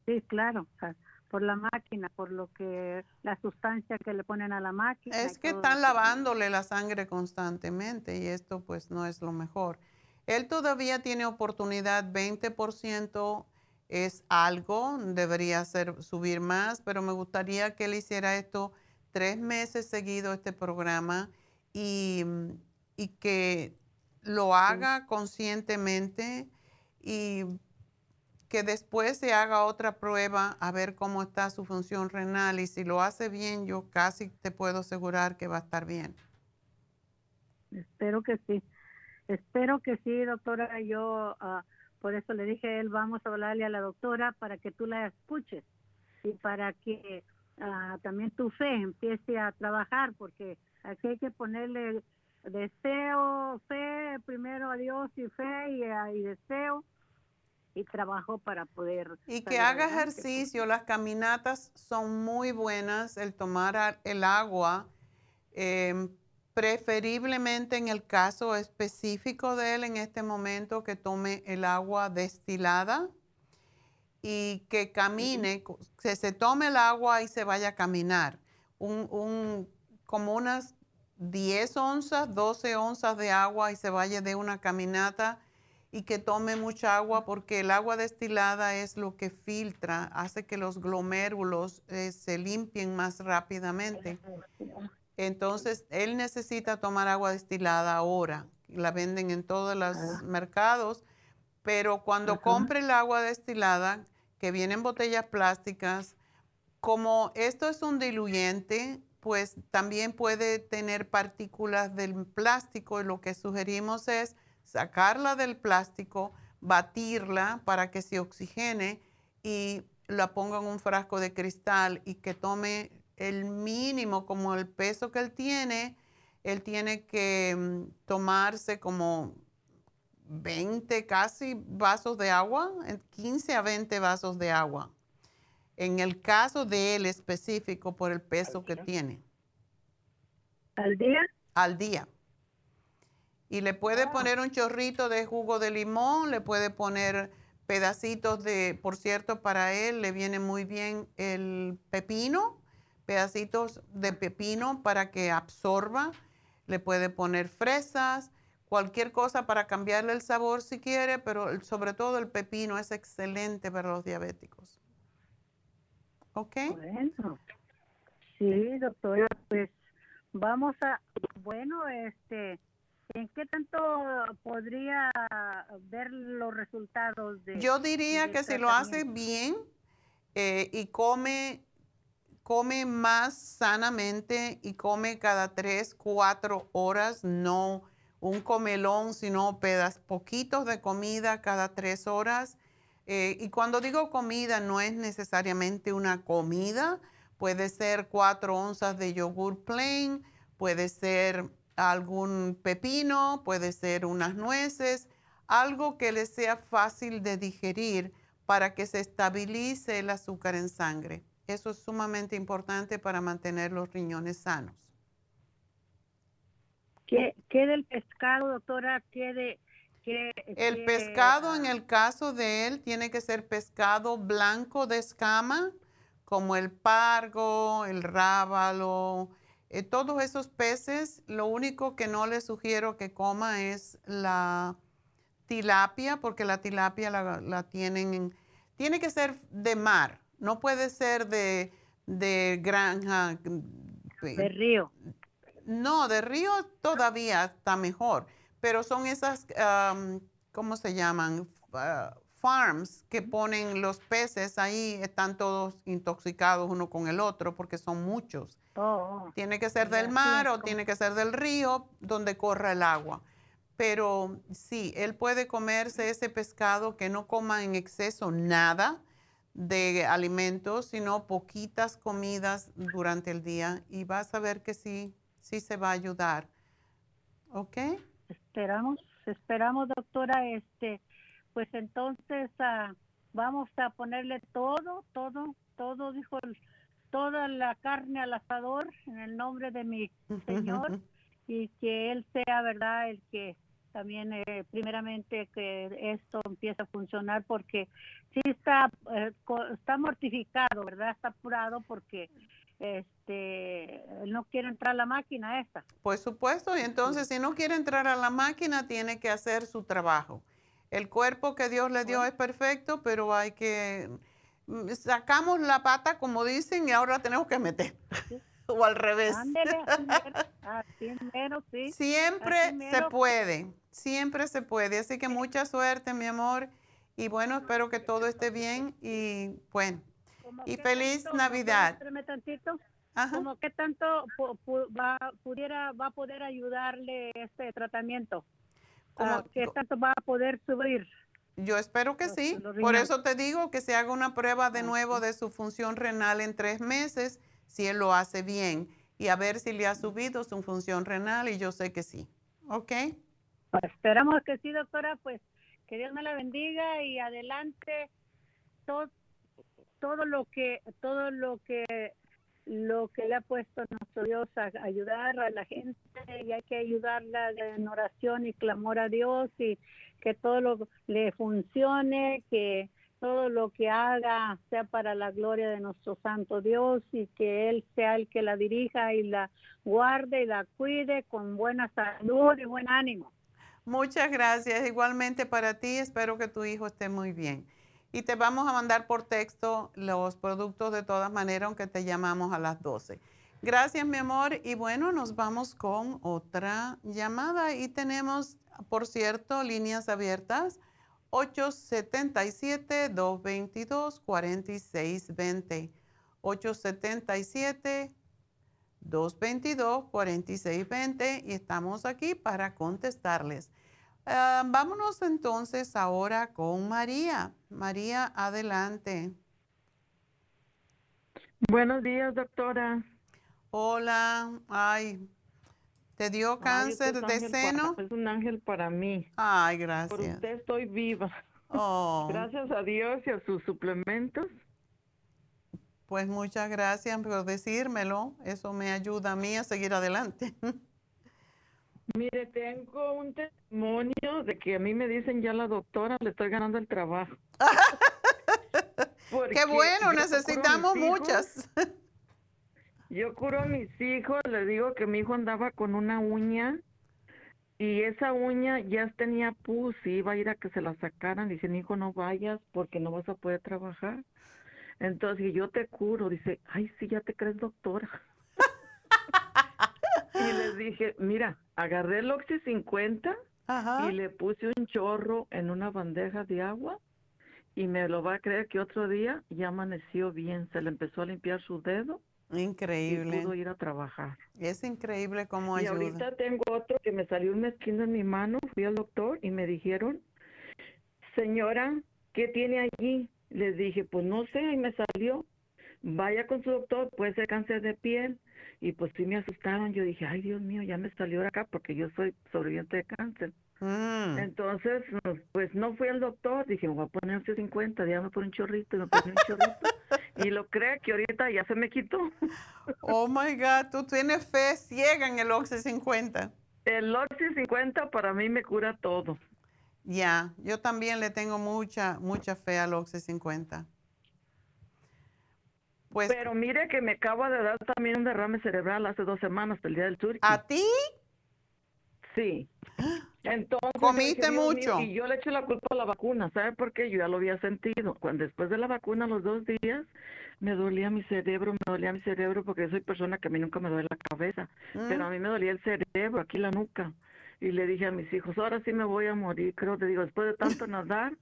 Sí, claro, o sea, por la máquina, por lo que la sustancia que le ponen a la máquina. Es que están lavándole la sangre constantemente y esto pues no es lo mejor. Él todavía tiene oportunidad, 20% es algo, debería ser, subir más, pero me gustaría que él hiciera esto tres meses seguido, este programa, y, y que lo haga conscientemente y que después se haga otra prueba a ver cómo está su función renal y si lo hace bien, yo casi te puedo asegurar que va a estar bien. Espero que sí. Espero que sí, doctora. Yo ah, por eso le dije a él, vamos a hablarle a la doctora para que tú la escuches y para que ah, también tu fe empiece a trabajar, porque aquí hay que ponerle deseo, fe, primero a Dios y fe y, ah, y deseo y trabajo para poder. Y que haga adelante. ejercicio, las caminatas son muy buenas, el tomar el agua, em, preferiblemente en el caso específico de él en este momento, que tome el agua destilada y que camine, que se tome el agua y se vaya a caminar. Un, un- como unas 10 onzas, 12 onzas de agua y se vaya de una caminata y que tome mucha agua porque el agua destilada es lo que filtra, hace que los glomérulos eh, se limpien más rápidamente. Entonces, él necesita tomar agua destilada ahora. La venden en todos los mercados, pero cuando Ajá. compre el agua destilada, que viene en botellas plásticas, como esto es un diluyente, pues también puede tener partículas del plástico y lo que sugerimos es sacarla del plástico, batirla para que se oxigene y la ponga en un frasco de cristal y que tome el mínimo como el peso que él tiene, él tiene que mm, tomarse como 20 casi vasos de agua, en 15 a 20 vasos de agua. En el caso de él específico por el peso que tiene. ¿Al día? Al día. Y le puede poner un chorrito de jugo de limón, le puede poner pedacitos de, por cierto, para él le viene muy bien el pepino, pedacitos de pepino para que absorba, le puede poner fresas, cualquier cosa para cambiarle el sabor si quiere, pero sobre todo el pepino es excelente para los diabéticos. ¿Ok? Bueno, sí, doctora, pues vamos a, bueno, este, ¿en qué tanto podría ver los resultados de? Yo diría que si lo hace bien eh, y come, come más sanamente y come cada tres, cuatro horas, no un comelón, sino pedas, poquitos de comida cada tres horas. Eh, y cuando digo comida, no es necesariamente una comida, puede ser cuatro onzas de yogur plain, puede ser algún pepino, puede ser unas nueces, algo que le sea fácil de digerir para que se estabilice el azúcar en sangre. Eso es sumamente importante para mantener los riñones sanos. ¿Qué, qué del pescado, doctora? ¿Qué de...? Qué, El qué, pescado en el caso de él tiene que ser pescado blanco de escama, como el pargo, el rábalo, eh, todos esos peces. Lo único que no le sugiero que coma es la tilapia, porque la tilapia la, la tienen, en- tiene que ser de mar, no puede ser de, de granja. De río. No, de río todavía está mejor, pero son esas, am, ¿cómo se llaman? Ah, farms que ponen los peces ahí, están todos intoxicados uno con el otro porque son muchos. Oh, Tiene que ser del mar o tiene que ser del río donde corra el agua. Pero sí, él puede comerse ese pescado que no coma en exceso nada de alimentos, sino poquitas comidas durante el día y vas a ver que sí, sí se va a ayudar. ¿Ok? Esperamos, esperamos, doctora, este, pues entonces ah, vamos a ponerle todo, todo, todo, dijo, toda la carne al asador en el nombre de mi Señor y que Él sea, ¿verdad?, el que también, eh, primeramente, que esto empiece a funcionar porque sí está, eh, co- está mortificado, ¿verdad?, está apurado porque este no quiere entrar a la máquina esta. Por supuesto, y entonces si no quiere entrar a la máquina, tiene que hacer su trabajo. El cuerpo que Dios le dio es perfecto, pero hay que... mm, Sacamos la pata, como dicen, y ahora tenemos que meter. o al revés. Ándele, así mero, sí. Siempre así se mero. puede, siempre se puede. Así que mucha suerte, mi amor. Y bueno, espero que todo esté bien y bueno. Y feliz tanto, Navidad. tantito. Como que tanto va, pudiera, va a poder ayudarle este tratamiento? Ah, ¿Qué tanto va a poder subir? Yo espero que sí. Por eso te digo que se haga una prueba de nuevo de su función renal en tres meses, si él lo hace bien, y a ver si le ha subido su función renal, y yo sé que sí. ¿Ok? Esperamos que sí, doctora, pues que Dios me la bendiga y adelante todo, todo lo que todo lo que lo que le ha puesto nuestro Dios a ayudar a la gente y hay que ayudarla en oración y clamor a Dios y que todo lo le funcione, que todo lo que haga sea para la gloria de nuestro santo Dios y que Él sea el que la dirija y la guarde y la cuide con buena salud y buen ánimo. Muchas gracias. Igualmente para ti, espero que tu hijo esté muy bien. Y te vamos a mandar por texto los productos de todas maneras, aunque te llamamos a las 12. Gracias, mi amor. Y bueno, nos vamos con otra llamada. Y tenemos, por cierto, líneas abiertas 877-222-4620. 877-222-4620 y estamos aquí para contestarles. Ah, vámonos entonces ahora con María. María, adelante. Buenos días, doctora. Hola, ay, ¿te dio cáncer es de seno? para- es un ángel para mí. Ay, Por gracias. usted estoy viva. Oh. Gracias a Dios y a sus suplementos. Pues muchas gracias por decírmelo. Eso me ayuda a mí a seguir adelante. Mire, tengo un testimonio de que a mí me dicen ya la doctora, le estoy ganando el trabajo. Qué bueno, necesitamos muchas. Yo curo a mis hijos, le digo que mi hijo andaba con una uña y esa uña ya tenía pus y iba a ir a que se la sacaran. Dice, hijo, no vayas porque no vas a poder trabajar. Entonces, yo te curo. Dice, ay, sí, ya te crees doctora. y les dije, mira, agarré el Oxy 50 y le puse un chorro en una bandeja de agua y me lo va a creer que otro día ya amaneció bien. Se le empezó a limpiar su dedo. Increíble. Y pudo ir a trabajar. Es increíble cómo Y ayuda. ahorita tengo otro que me salió un mezquino en mi mano. Fui al doctor y me dijeron, señora, ¿qué tiene allí? Les dije, pues no sé, y me salió. Vaya con su doctor, puede ser cáncer de piel. Y pues sí me asustaron. Yo dije, ay Dios mío, ya me salió acá porque yo soy sobreviviente de cáncer. Mm. Entonces, pues no fui al doctor. Dije, me voy a poner 50, ya me pone un chorrito y me pone un chorrito. y lo cree que ahorita ya se me quitó. Oh my God, tú tienes fe ciega en el Oxy 50. El Oxy 50 para mí me cura todo. Ya, yo también le tengo mucha, mucha fe al Oxy 50. Pues, Pero mire que me acaba de dar también un derrame cerebral hace dos semanas, el día del turkey. ¿A ti? Sí. Entonces, Comiste Dios mucho. mío, y yo le eché la culpa a la vacuna, ¿sabe por qué? Yo ya lo había sentido. Cuando después de la vacuna, los dos días, me dolía mi cerebro, me dolía mi cerebro porque yo soy persona que a mí nunca me duele la cabeza, Mm. pero a mí me dolía el cerebro, aquí la nuca. y le dije a mis hijos, ahora sí me voy a morir, creo, te digo, después de tanto nadar,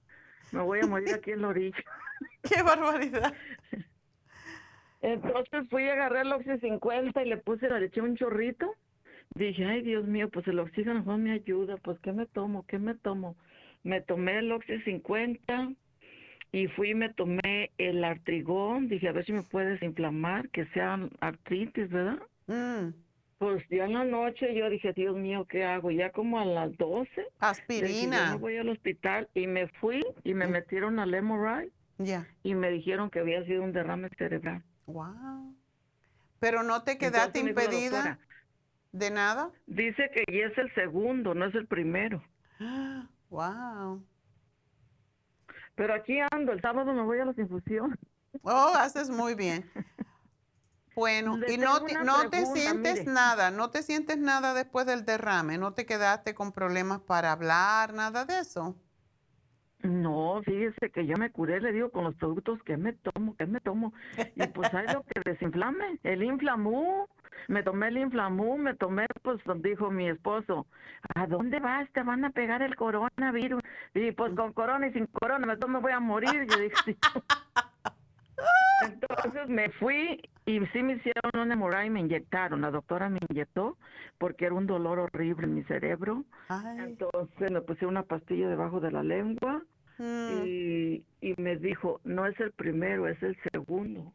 me voy a morir aquí en la orilla. ¡Qué barbaridad! Entonces fui a agarrar el Oxy 50 y le puse, le eché un chorrito. Dije, ay Dios mío, pues el oxígeno no me ayuda, pues ¿qué me tomo? ¿Qué me tomo? Me tomé el Oxy 50 y fui y me tomé el artrigón. Dije, a ver si me puede desinflamar, que sea artritis, ¿verdad? Mm. Pues ya en la noche yo dije, Dios mío, ¿qué hago? Ya como a las 12. Aspirina. Yo voy al hospital y me fui y me metieron al MRI. Ya. Y me dijeron que había sido un derrame cerebral. Wow. Pero no te quedaste impedida de nada. Dice que ya es el segundo, no es el primero. Wow. Pero aquí ando, el sábado me voy a las infusiones. Oh, haces muy bien. Bueno, y no, te, no te sientes nada, no te sientes nada después del derrame, no te quedaste con problemas para hablar, nada de eso. No, fíjese que yo me curé, le digo, con los productos que me tomo, que me tomo. Y pues hay lo que desinflame, el inflamú. Me tomé el inflamú, me tomé, pues dijo mi esposo, ¿a dónde vas? Te van a pegar el coronavirus. Y pues con corona y sin corona, me voy a morir. Yo dije, sí. Entonces me fui y sí me hicieron una hemorragia y me inyectaron. La doctora me inyectó porque era un dolor horrible en mi cerebro. Entonces me puse una pastilla debajo de la lengua Mm. y, y me dijo, no es el primero, es el segundo.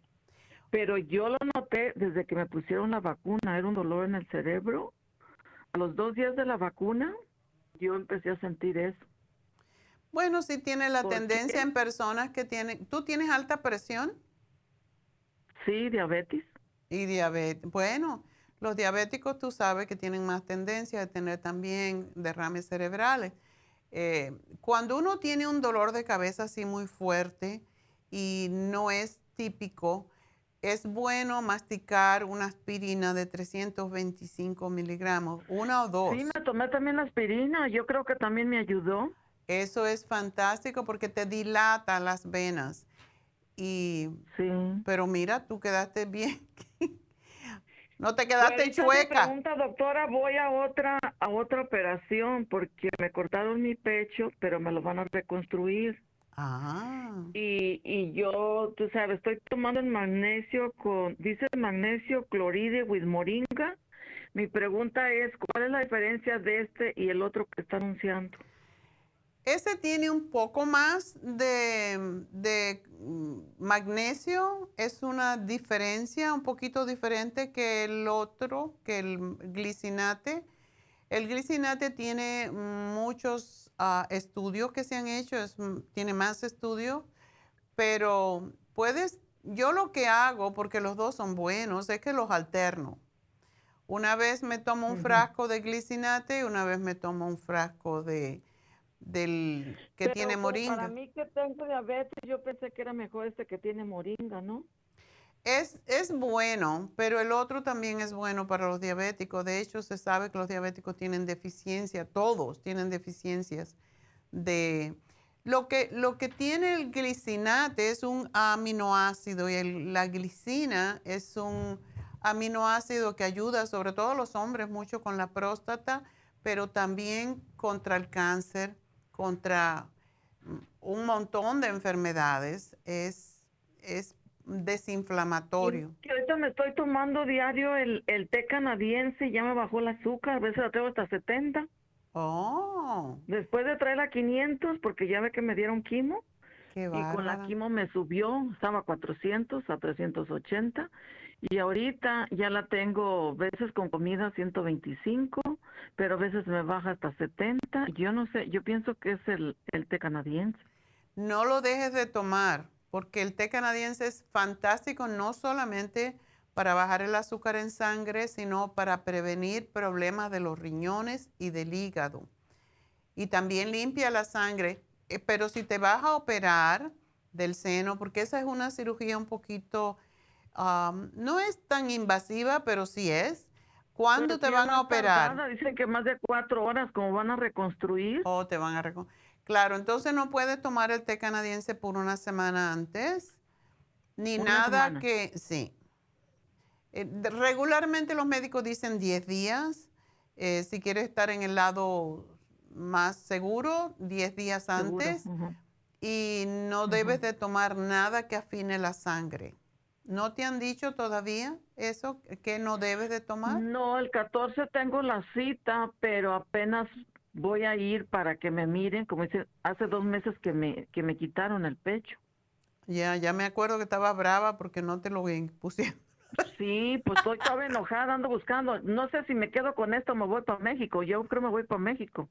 Pero yo lo noté desde que me pusieron la vacuna, era un dolor en el cerebro. A los dos días de la vacuna, yo empecé a sentir eso. Bueno, sí tiene la tendencia en personas que tienen... ¿Tú tienes alta presión? Sí, diabetes. Y diabetes. Bueno, los diabéticos tú sabes que tienen más tendencia de tener también derrames cerebrales. Eh, cuando uno tiene un dolor de cabeza así muy fuerte y no es típico, es bueno masticar una aspirina de 325 miligramos, una o dos. Sí, me tomé también la aspirina, yo creo que también me ayudó. Eso es fantástico porque te dilata las venas. Y, sí. Pero mira, tú quedaste bien. No te quedaste Pues, chueca. Pregunta, doctora, voy a otra a otra operación porque me cortaron mi pecho, pero me lo van a reconstruir. Ah. Y, y yo, tú sabes, estoy tomando el magnesio con, dice magnesio cloride with moringa. Mi pregunta es, ¿cuál es la diferencia de este y el otro que está anunciando? Ese tiene un poco más de, de, mm, magnesio, es una diferencia un poquito diferente que el otro, que el glicinate. El glicinate tiene muchos ah, estudios que se han hecho, es- tiene más estudios, pero puedes, yo lo que hago, porque los dos son buenos, es que los alterno. Una vez me tomo un frasco de glicinate y una vez me tomo un frasco de del que Pero, tiene moringa. Para mí que tengo diabetes, yo pensé que era mejor este que tiene moringa, ¿no? Es, es bueno, pero el otro también es bueno para los diabéticos. De hecho, se sabe que los diabéticos tienen deficiencia, todos tienen deficiencias de... Lo que, lo que tiene el glicinate es un aminoácido y el- la glicina es un aminoácido que ayuda sobre todo a los hombres mucho con la próstata, pero también contra el cáncer, contra un montón de enfermedades. Es, es desinflamatorio. Que ahorita me estoy tomando diario el, el té canadiense y ya me bajó el azúcar, a veces la traigo hasta 70. Oh. Después de traer a 500, porque ya ve que me dieron quimo. Qué y con la quimo me subió, estaba a 400 a 380. Y ahorita ya la tengo, veces con comida 125, pero a veces me baja hasta 70. Yo no sé, yo pienso que es el, el té canadiense. No lo dejes de tomar, porque el té canadiense es fantástico no solamente para bajar el azúcar en sangre, sino para prevenir problemas de los riñones y del hígado. Y también limpia la sangre. Eh, Pero si te vas a operar del seno, porque esa es una cirugía un poquito, um, no es tan invasiva, pero sí es. ¿Cuándo te van a operar? tardada, Dicen que más de cuatro horas, como van a reconstruir. Oh, te van a recon- Claro, entonces no puedes tomar el té canadiense por una semana antes, ni Una nada semana. que, sí. Eh, regularmente los médicos dicen 10 días Eh, si quieres estar en el lado más seguro, 10 días antes. Y no debes de tomar nada que afine la sangre. ¿No te han dicho todavía eso que no debes de tomar? No, el 14 tengo la cita, pero apenas voy a ir para que me miren, como dice, hace dos meses que me, que me quitaron el pecho. Ya, ya me acuerdo que estaba brava porque no te lo impusieron. Sí, pues estoy estaba enojada, ando buscando. No sé si me quedo con esto o me voy para México. Yo creo que me voy para México.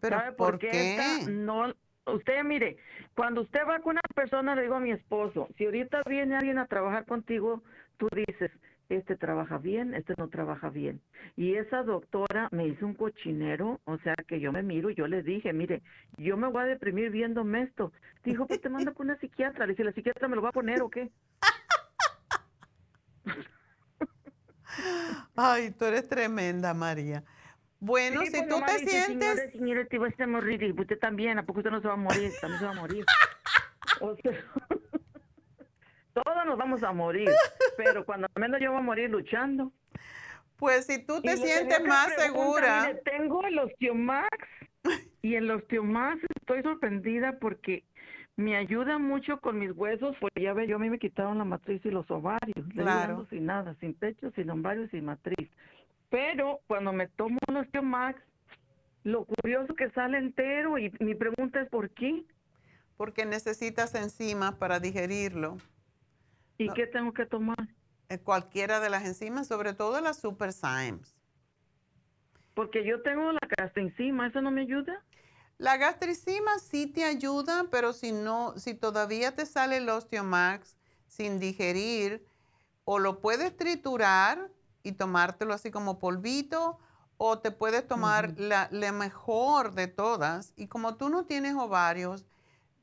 ¿Pero por, qué? no, usted mire, cuando usted va con una persona, le digo a mi esposo, si ahorita viene alguien a trabajar contigo, tú dices, este trabaja bien, este no trabaja bien. Y esa doctora me hizo un cochinero, o sea que yo me miro y yo le dije, mire, yo me voy a deprimir viéndome esto. Dijo, pues te mando con una psiquiatra. Le dije, ¿la psiquiatra me lo va a poner o qué? Ay, tú eres tremenda, María. Bueno, si tú te sientes... Señora, te vas a morir y usted también, ¿a poco usted no se va a morir? También se va a morir. O sea, todos nos vamos a morir, pero cuando menos yo voy a morir luchando. Pues si tú te sientes más segura. tengo el osteomax y el osteomax estoy sorprendida porque me ayuda mucho con mis huesos, porque ya ve, yo a mí me quitaron la matriz y los ovarios, claro. sin nada, sin pecho, sin ovarios, sin matriz. Pero cuando me tomo un osteomax, lo curioso que sale entero y mi pregunta es ¿por qué? Porque necesitas enzimas para digerirlo. ¿Y qué tengo que tomar? Eh, cualquiera de las enzimas, sobre todo las Super Porque yo tengo la gastrenzima, ¿eso no me ayuda? La gastricima sí te ayuda, pero si no, si todavía te sale el osteomax sin digerir, o lo puedes triturar y tomártelo así como polvito, o te puedes tomar la, mejor de todas. Y como tú no tienes ovarios,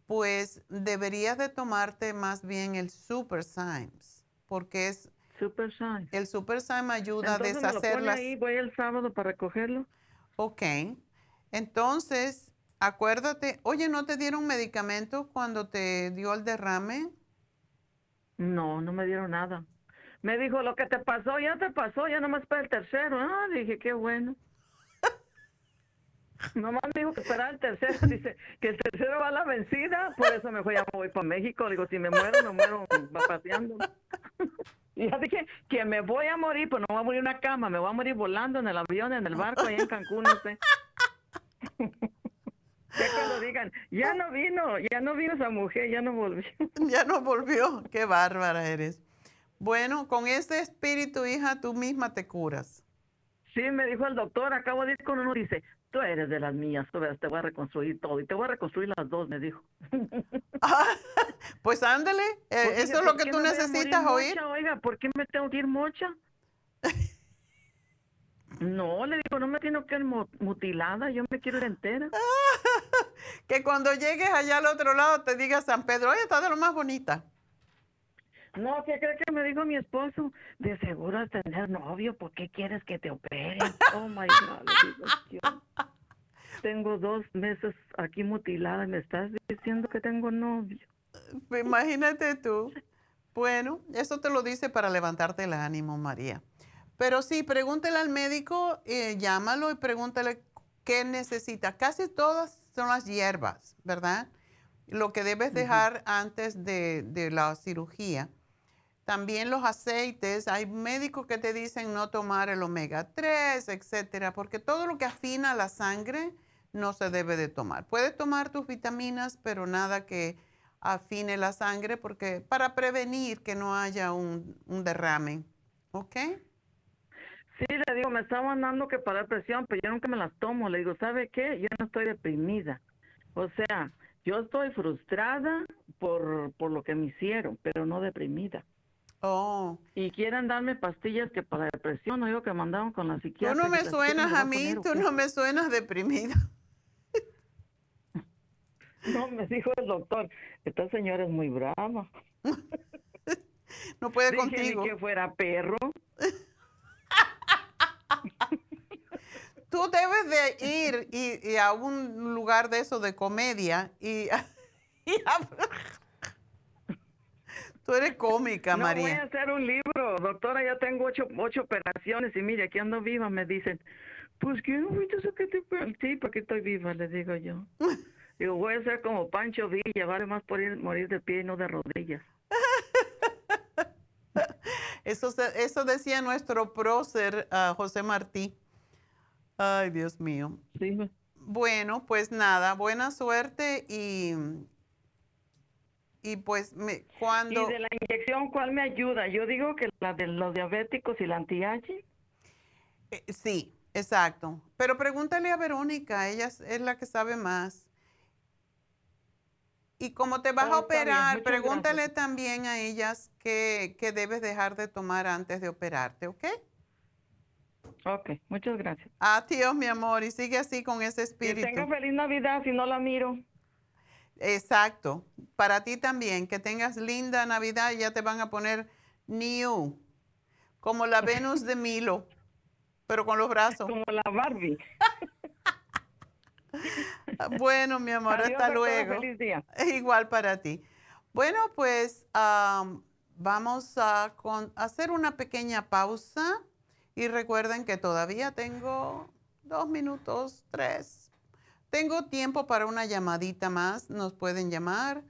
pues deberías de tomarte más bien el Super Symes, porque es... Super Symes. El Super Symes ayuda a deshacerlas. ahí, voy el sábado para recogerlo. Ok. Entonces, acuérdate, oye, ¿no te dieron medicamento cuando te dio el derrame? No, no me dieron nada. Me dijo, lo que te pasó, ya te pasó, ya nomás para el tercero. Ah, dije, qué bueno. nomás me dijo que esperaba el tercero. Dice que el tercero va a la vencida. Por eso me fui, a voy para México. Digo, si me muero, me muero paseando. y ya dije que me voy a morir, pues no voy a morir en una cama. Me voy a morir volando en el avión, en el barco, ahí en Cancún, no sé. Ya cuando digan, ya no vino, ya no vino esa mujer, ya no volvió. Ya no volvió, qué bárbara eres. Bueno, con este espíritu, hija, tú misma te curas. Sí, me dijo el doctor, acabo de ir con uno, dice, tú eres de las mías, tú te voy a reconstruir todo y te voy a reconstruir las dos, me dijo. pues ándale, eh, pues eso es lo que tú necesitas oír. oiga, ¿por qué me tengo que ir mocha? no, le digo, no me tengo que ir mutilada, yo me quiero ir entera. que cuando llegues allá al otro lado te diga San Pedro, oye, está de lo más bonita. No, ¿qué crees que me dijo mi esposo? De seguro tener novio, ¿por qué quieres que te operen? Oh my God, Tengo dos meses aquí mutilada y me estás diciendo que tengo novio. Pues imagínate tú. Bueno, eso te lo dice para levantarte el ánimo, María. Pero sí, pregúntale al médico, eh, llámalo y pregúntale qué necesita. Casi todas son las hierbas, ¿verdad? Lo que debes dejar antes de, de la cirugía también los aceites, hay médicos que te dicen no tomar el omega 3, etcétera, porque todo lo que afina la sangre no se debe de tomar. Puedes tomar tus vitaminas, pero nada que afine la sangre porque para prevenir que no haya un, derrame. ¿Ok? Sí, le digo, me estaba mandando que para presión, pero yo nunca me las tomo. Le digo, ¿sabe qué? Yo no estoy deprimida. O sea, yo estoy frustrada por, por lo que me hicieron, pero no deprimida. Oh. Y quieren darme pastillas que para depresión, no digo que mandaron con la psiquiatra. Tú no me suenas a mí, tú no me suenas deprimida. No, me dijo el doctor, esta señora es muy brava. No puede contigo. que fuera perro. Tú debes de ir y, a un lugar de eso de comedia y, y Tú eres cómica, María. voy a hacer un libro, doctora, ya tengo ocho, ocho operaciones y mire, aquí ando viva, me dicen. Pues que mucho que te sí, porque estoy viva, le digo yo. digo, voy a ser como Pancho Villa, vale más por ir, morir de pie y no de rodillas. eso, eso decía nuestro prócer uh, José Martí. Ay, Dios mío. Sí. Bueno, pues nada, buena suerte y, y pues me, cuando... ¿Y de la inyección cuál me ayuda? Yo digo que la de los diabéticos y la anti eh, sí, exacto. Pero pregúntale a Verónica, ella es la que sabe más. Y como te vas a oh, operar, pregúntale también a ellas qué, qué debes dejar de tomar antes de operarte, ¿ok? Ok, muchas gracias. Adiós, mi amor, y sigue así con ese espíritu. Que tenga feliz Navidad si no la miro. Exacto, para ti también, que tengas linda Navidad y ya te van a poner new, como la Venus de Milo, pero con los brazos. Como la Barbie. bueno, mi amor, hasta luego. Feliz día. Igual para ti. Bueno, pues vamos a hacer una pequeña pausa y recuerden que todavía tengo dos minutos, tres. Tengo tiempo para una llamadita más. Nos pueden llamar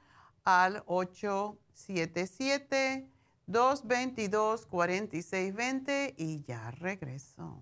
al 877-222-4620 y ya regreso.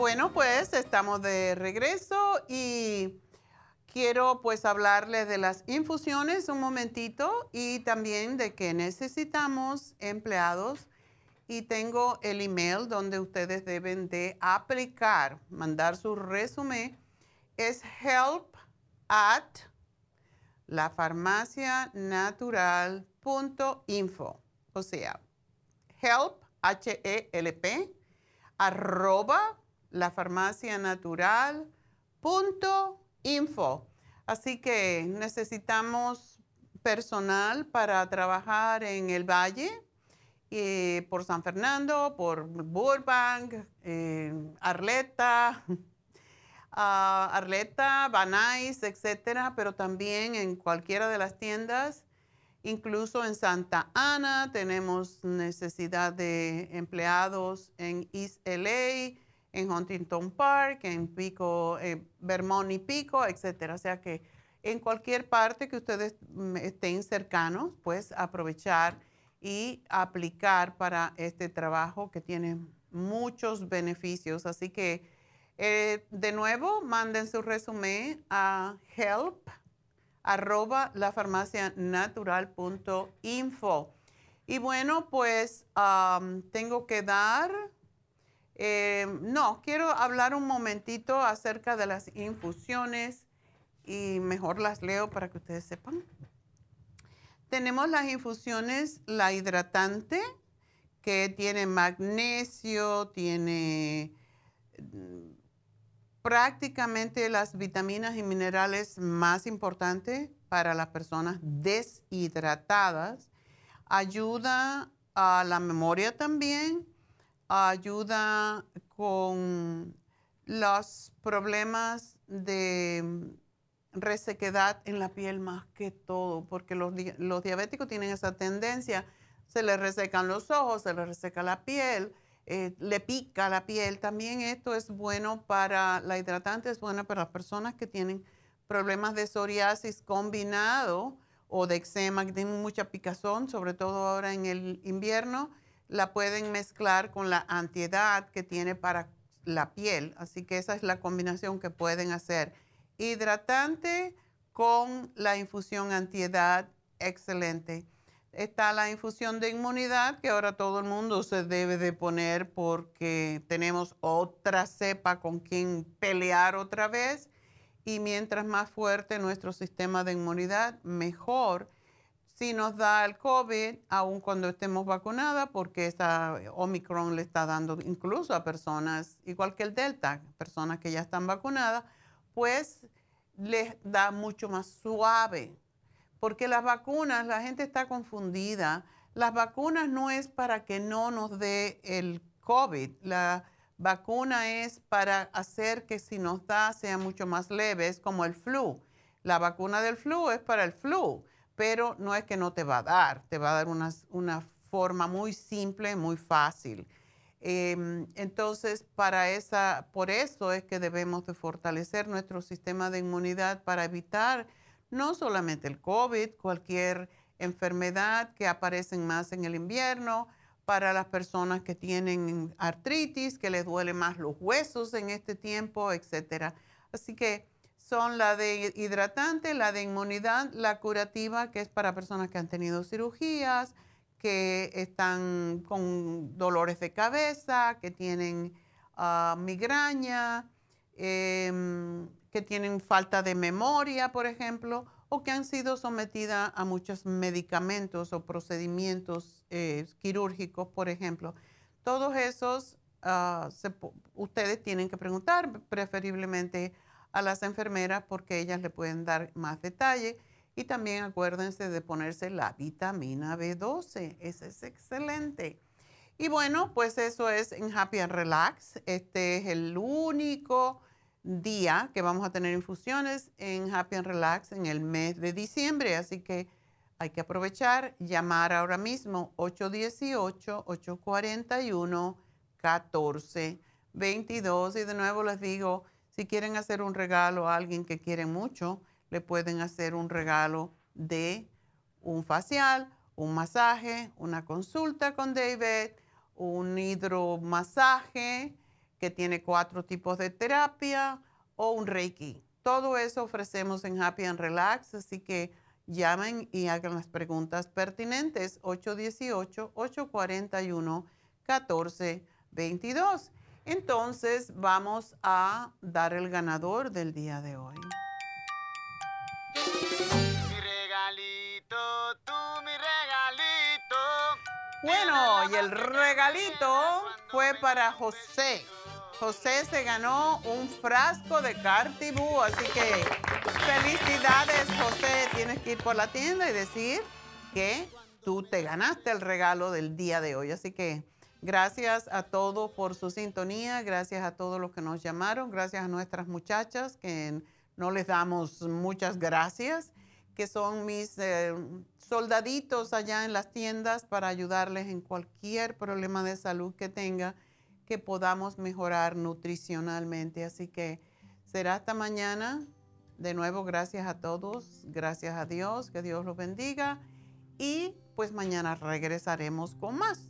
Bueno, pues estamos de regreso y quiero pues hablarles de las infusiones un momentito y también de que necesitamos empleados y tengo el email donde ustedes deben de aplicar, mandar su resumen. Es help at lafarmacianatural.info. O sea, help, H-E-L-P, arroba lafarmacianatural.info. Así que necesitamos personal para trabajar en el Valle, eh, por San Fernando, por Burbank, eh, Arleta, uh, Arleta, Banais, etcétera, pero también en cualquiera de las tiendas. Incluso en Santa Ana tenemos necesidad de empleados en East LA, en Huntington Park, en Pico, Vermont y Pico, etcétera. O sea que en cualquier parte que ustedes mm, estén cercanos, pues aprovechar y aplicar para este trabajo que tiene muchos beneficios. Así que, eh, de nuevo, manden su resumen a help arroba lafarmacianatural.info. Y bueno, pues tengo que dar eh, no, quiero hablar un momentito acerca de las infusiones y mejor las leo para que ustedes sepan. Tenemos las infusiones, la hidratante, que tiene magnesio, tiene mm, prácticamente las vitaminas y minerales más importantes para las personas deshidratadas. Ayuda a la memoria también ayuda con los problemas de resequedad en la piel más que todo, porque los, diabéticos tienen esa tendencia, se les resecan los ojos, se les reseca la piel, eh, le pica la piel. También esto es bueno para, la hidratante es buena para las personas que tienen problemas de psoriasis combinado o de eczema, que tienen mucha picazón, sobre todo ahora en el invierno, la pueden mezclar con la antiedad que tiene para la piel. Así que esa es la combinación que pueden hacer. Hidratante con la infusión antiedad, excelente. Está la infusión de inmunidad que ahora todo el mundo se debe de poner porque tenemos otra cepa con quien pelear otra vez y mientras más fuerte nuestro sistema de inmunidad, mejor. Si nos da el COVID, aun cuando estemos vacunadas, porque esta Omicron le está dando incluso a personas, igual que el Delta, personas que ya están vacunadas, pues les da mucho más suave porque las vacunas, la gente está confundida. Las vacunas no es para que no nos dé el COVID. La vacuna es para hacer que si nos da sea mucho más leve, es como el flu. La vacuna del flu es para el flu, pero no es que no te va a dar, te va a dar una, forma muy simple, muy fácil. Em, entonces, para esa, por eso es que debemos de fortalecer nuestro sistema de inmunidad para evitar no solamente el COVID, cualquier enfermedad que aparecen más en el invierno, para las personas que tienen artritis, que les duele más los huesos en este tiempo, etc. Así que son la de hidratante, la de inmunidad, la curativa, que es para personas que han tenido cirugías, que están con dolores de cabeza, que tienen ah, migraña, em, que tienen falta de memoria, por ejemplo, o que han sido sometidas a muchos medicamentos o procedimientos eh, quirúrgicos, por ejemplo. Todos esos ah, ustedes tienen que preguntar preferiblemente a las enfermeras porque ellas le pueden dar más detalle. Y también acuérdense de ponerse la vitamina B12, ese es excelente. Y bueno, pues eso es en Happy and Relax. Este es el único día que vamos a tener infusiones en Happy and Relax en el mes de diciembre. Así que hay que aprovechar, llamar ahora mismo 818-841-1422. Y de nuevo les digo, si quieren hacer un regalo a alguien que quieren mucho, le pueden hacer un regalo de un facial, un masaje, una consulta con David, un hidromasaje que tiene cuatro tipos de terapia o un Reiki. Todo eso ofrecemos en Happy and Relax, así que llamen y hagan las preguntas pertinentes 818-841-1422. Entonces vamos a dar el ganador del día de hoy. Mi regalito, tú mi regalito. Bueno, y el regalito fue para José. José se ganó un frasco de Cartibú, así que felicidades José. Tienes que ir por la tienda y decir que tú te ganaste el regalo del día de hoy. Así que gracias a todos por su sintonía, gracias a todos los que nos llamaron, gracias a nuestras muchachas que no les damos muchas gracias, que son mis eh, soldaditos allá en las tiendas para ayudarles en cualquier problema de salud que tenga que podamos mejorar nutricionalmente. Así que será hasta mañana. De nuevo, gracias a todos, gracias a Dios, que Dios los bendiga. Y pues mañana regresaremos con más.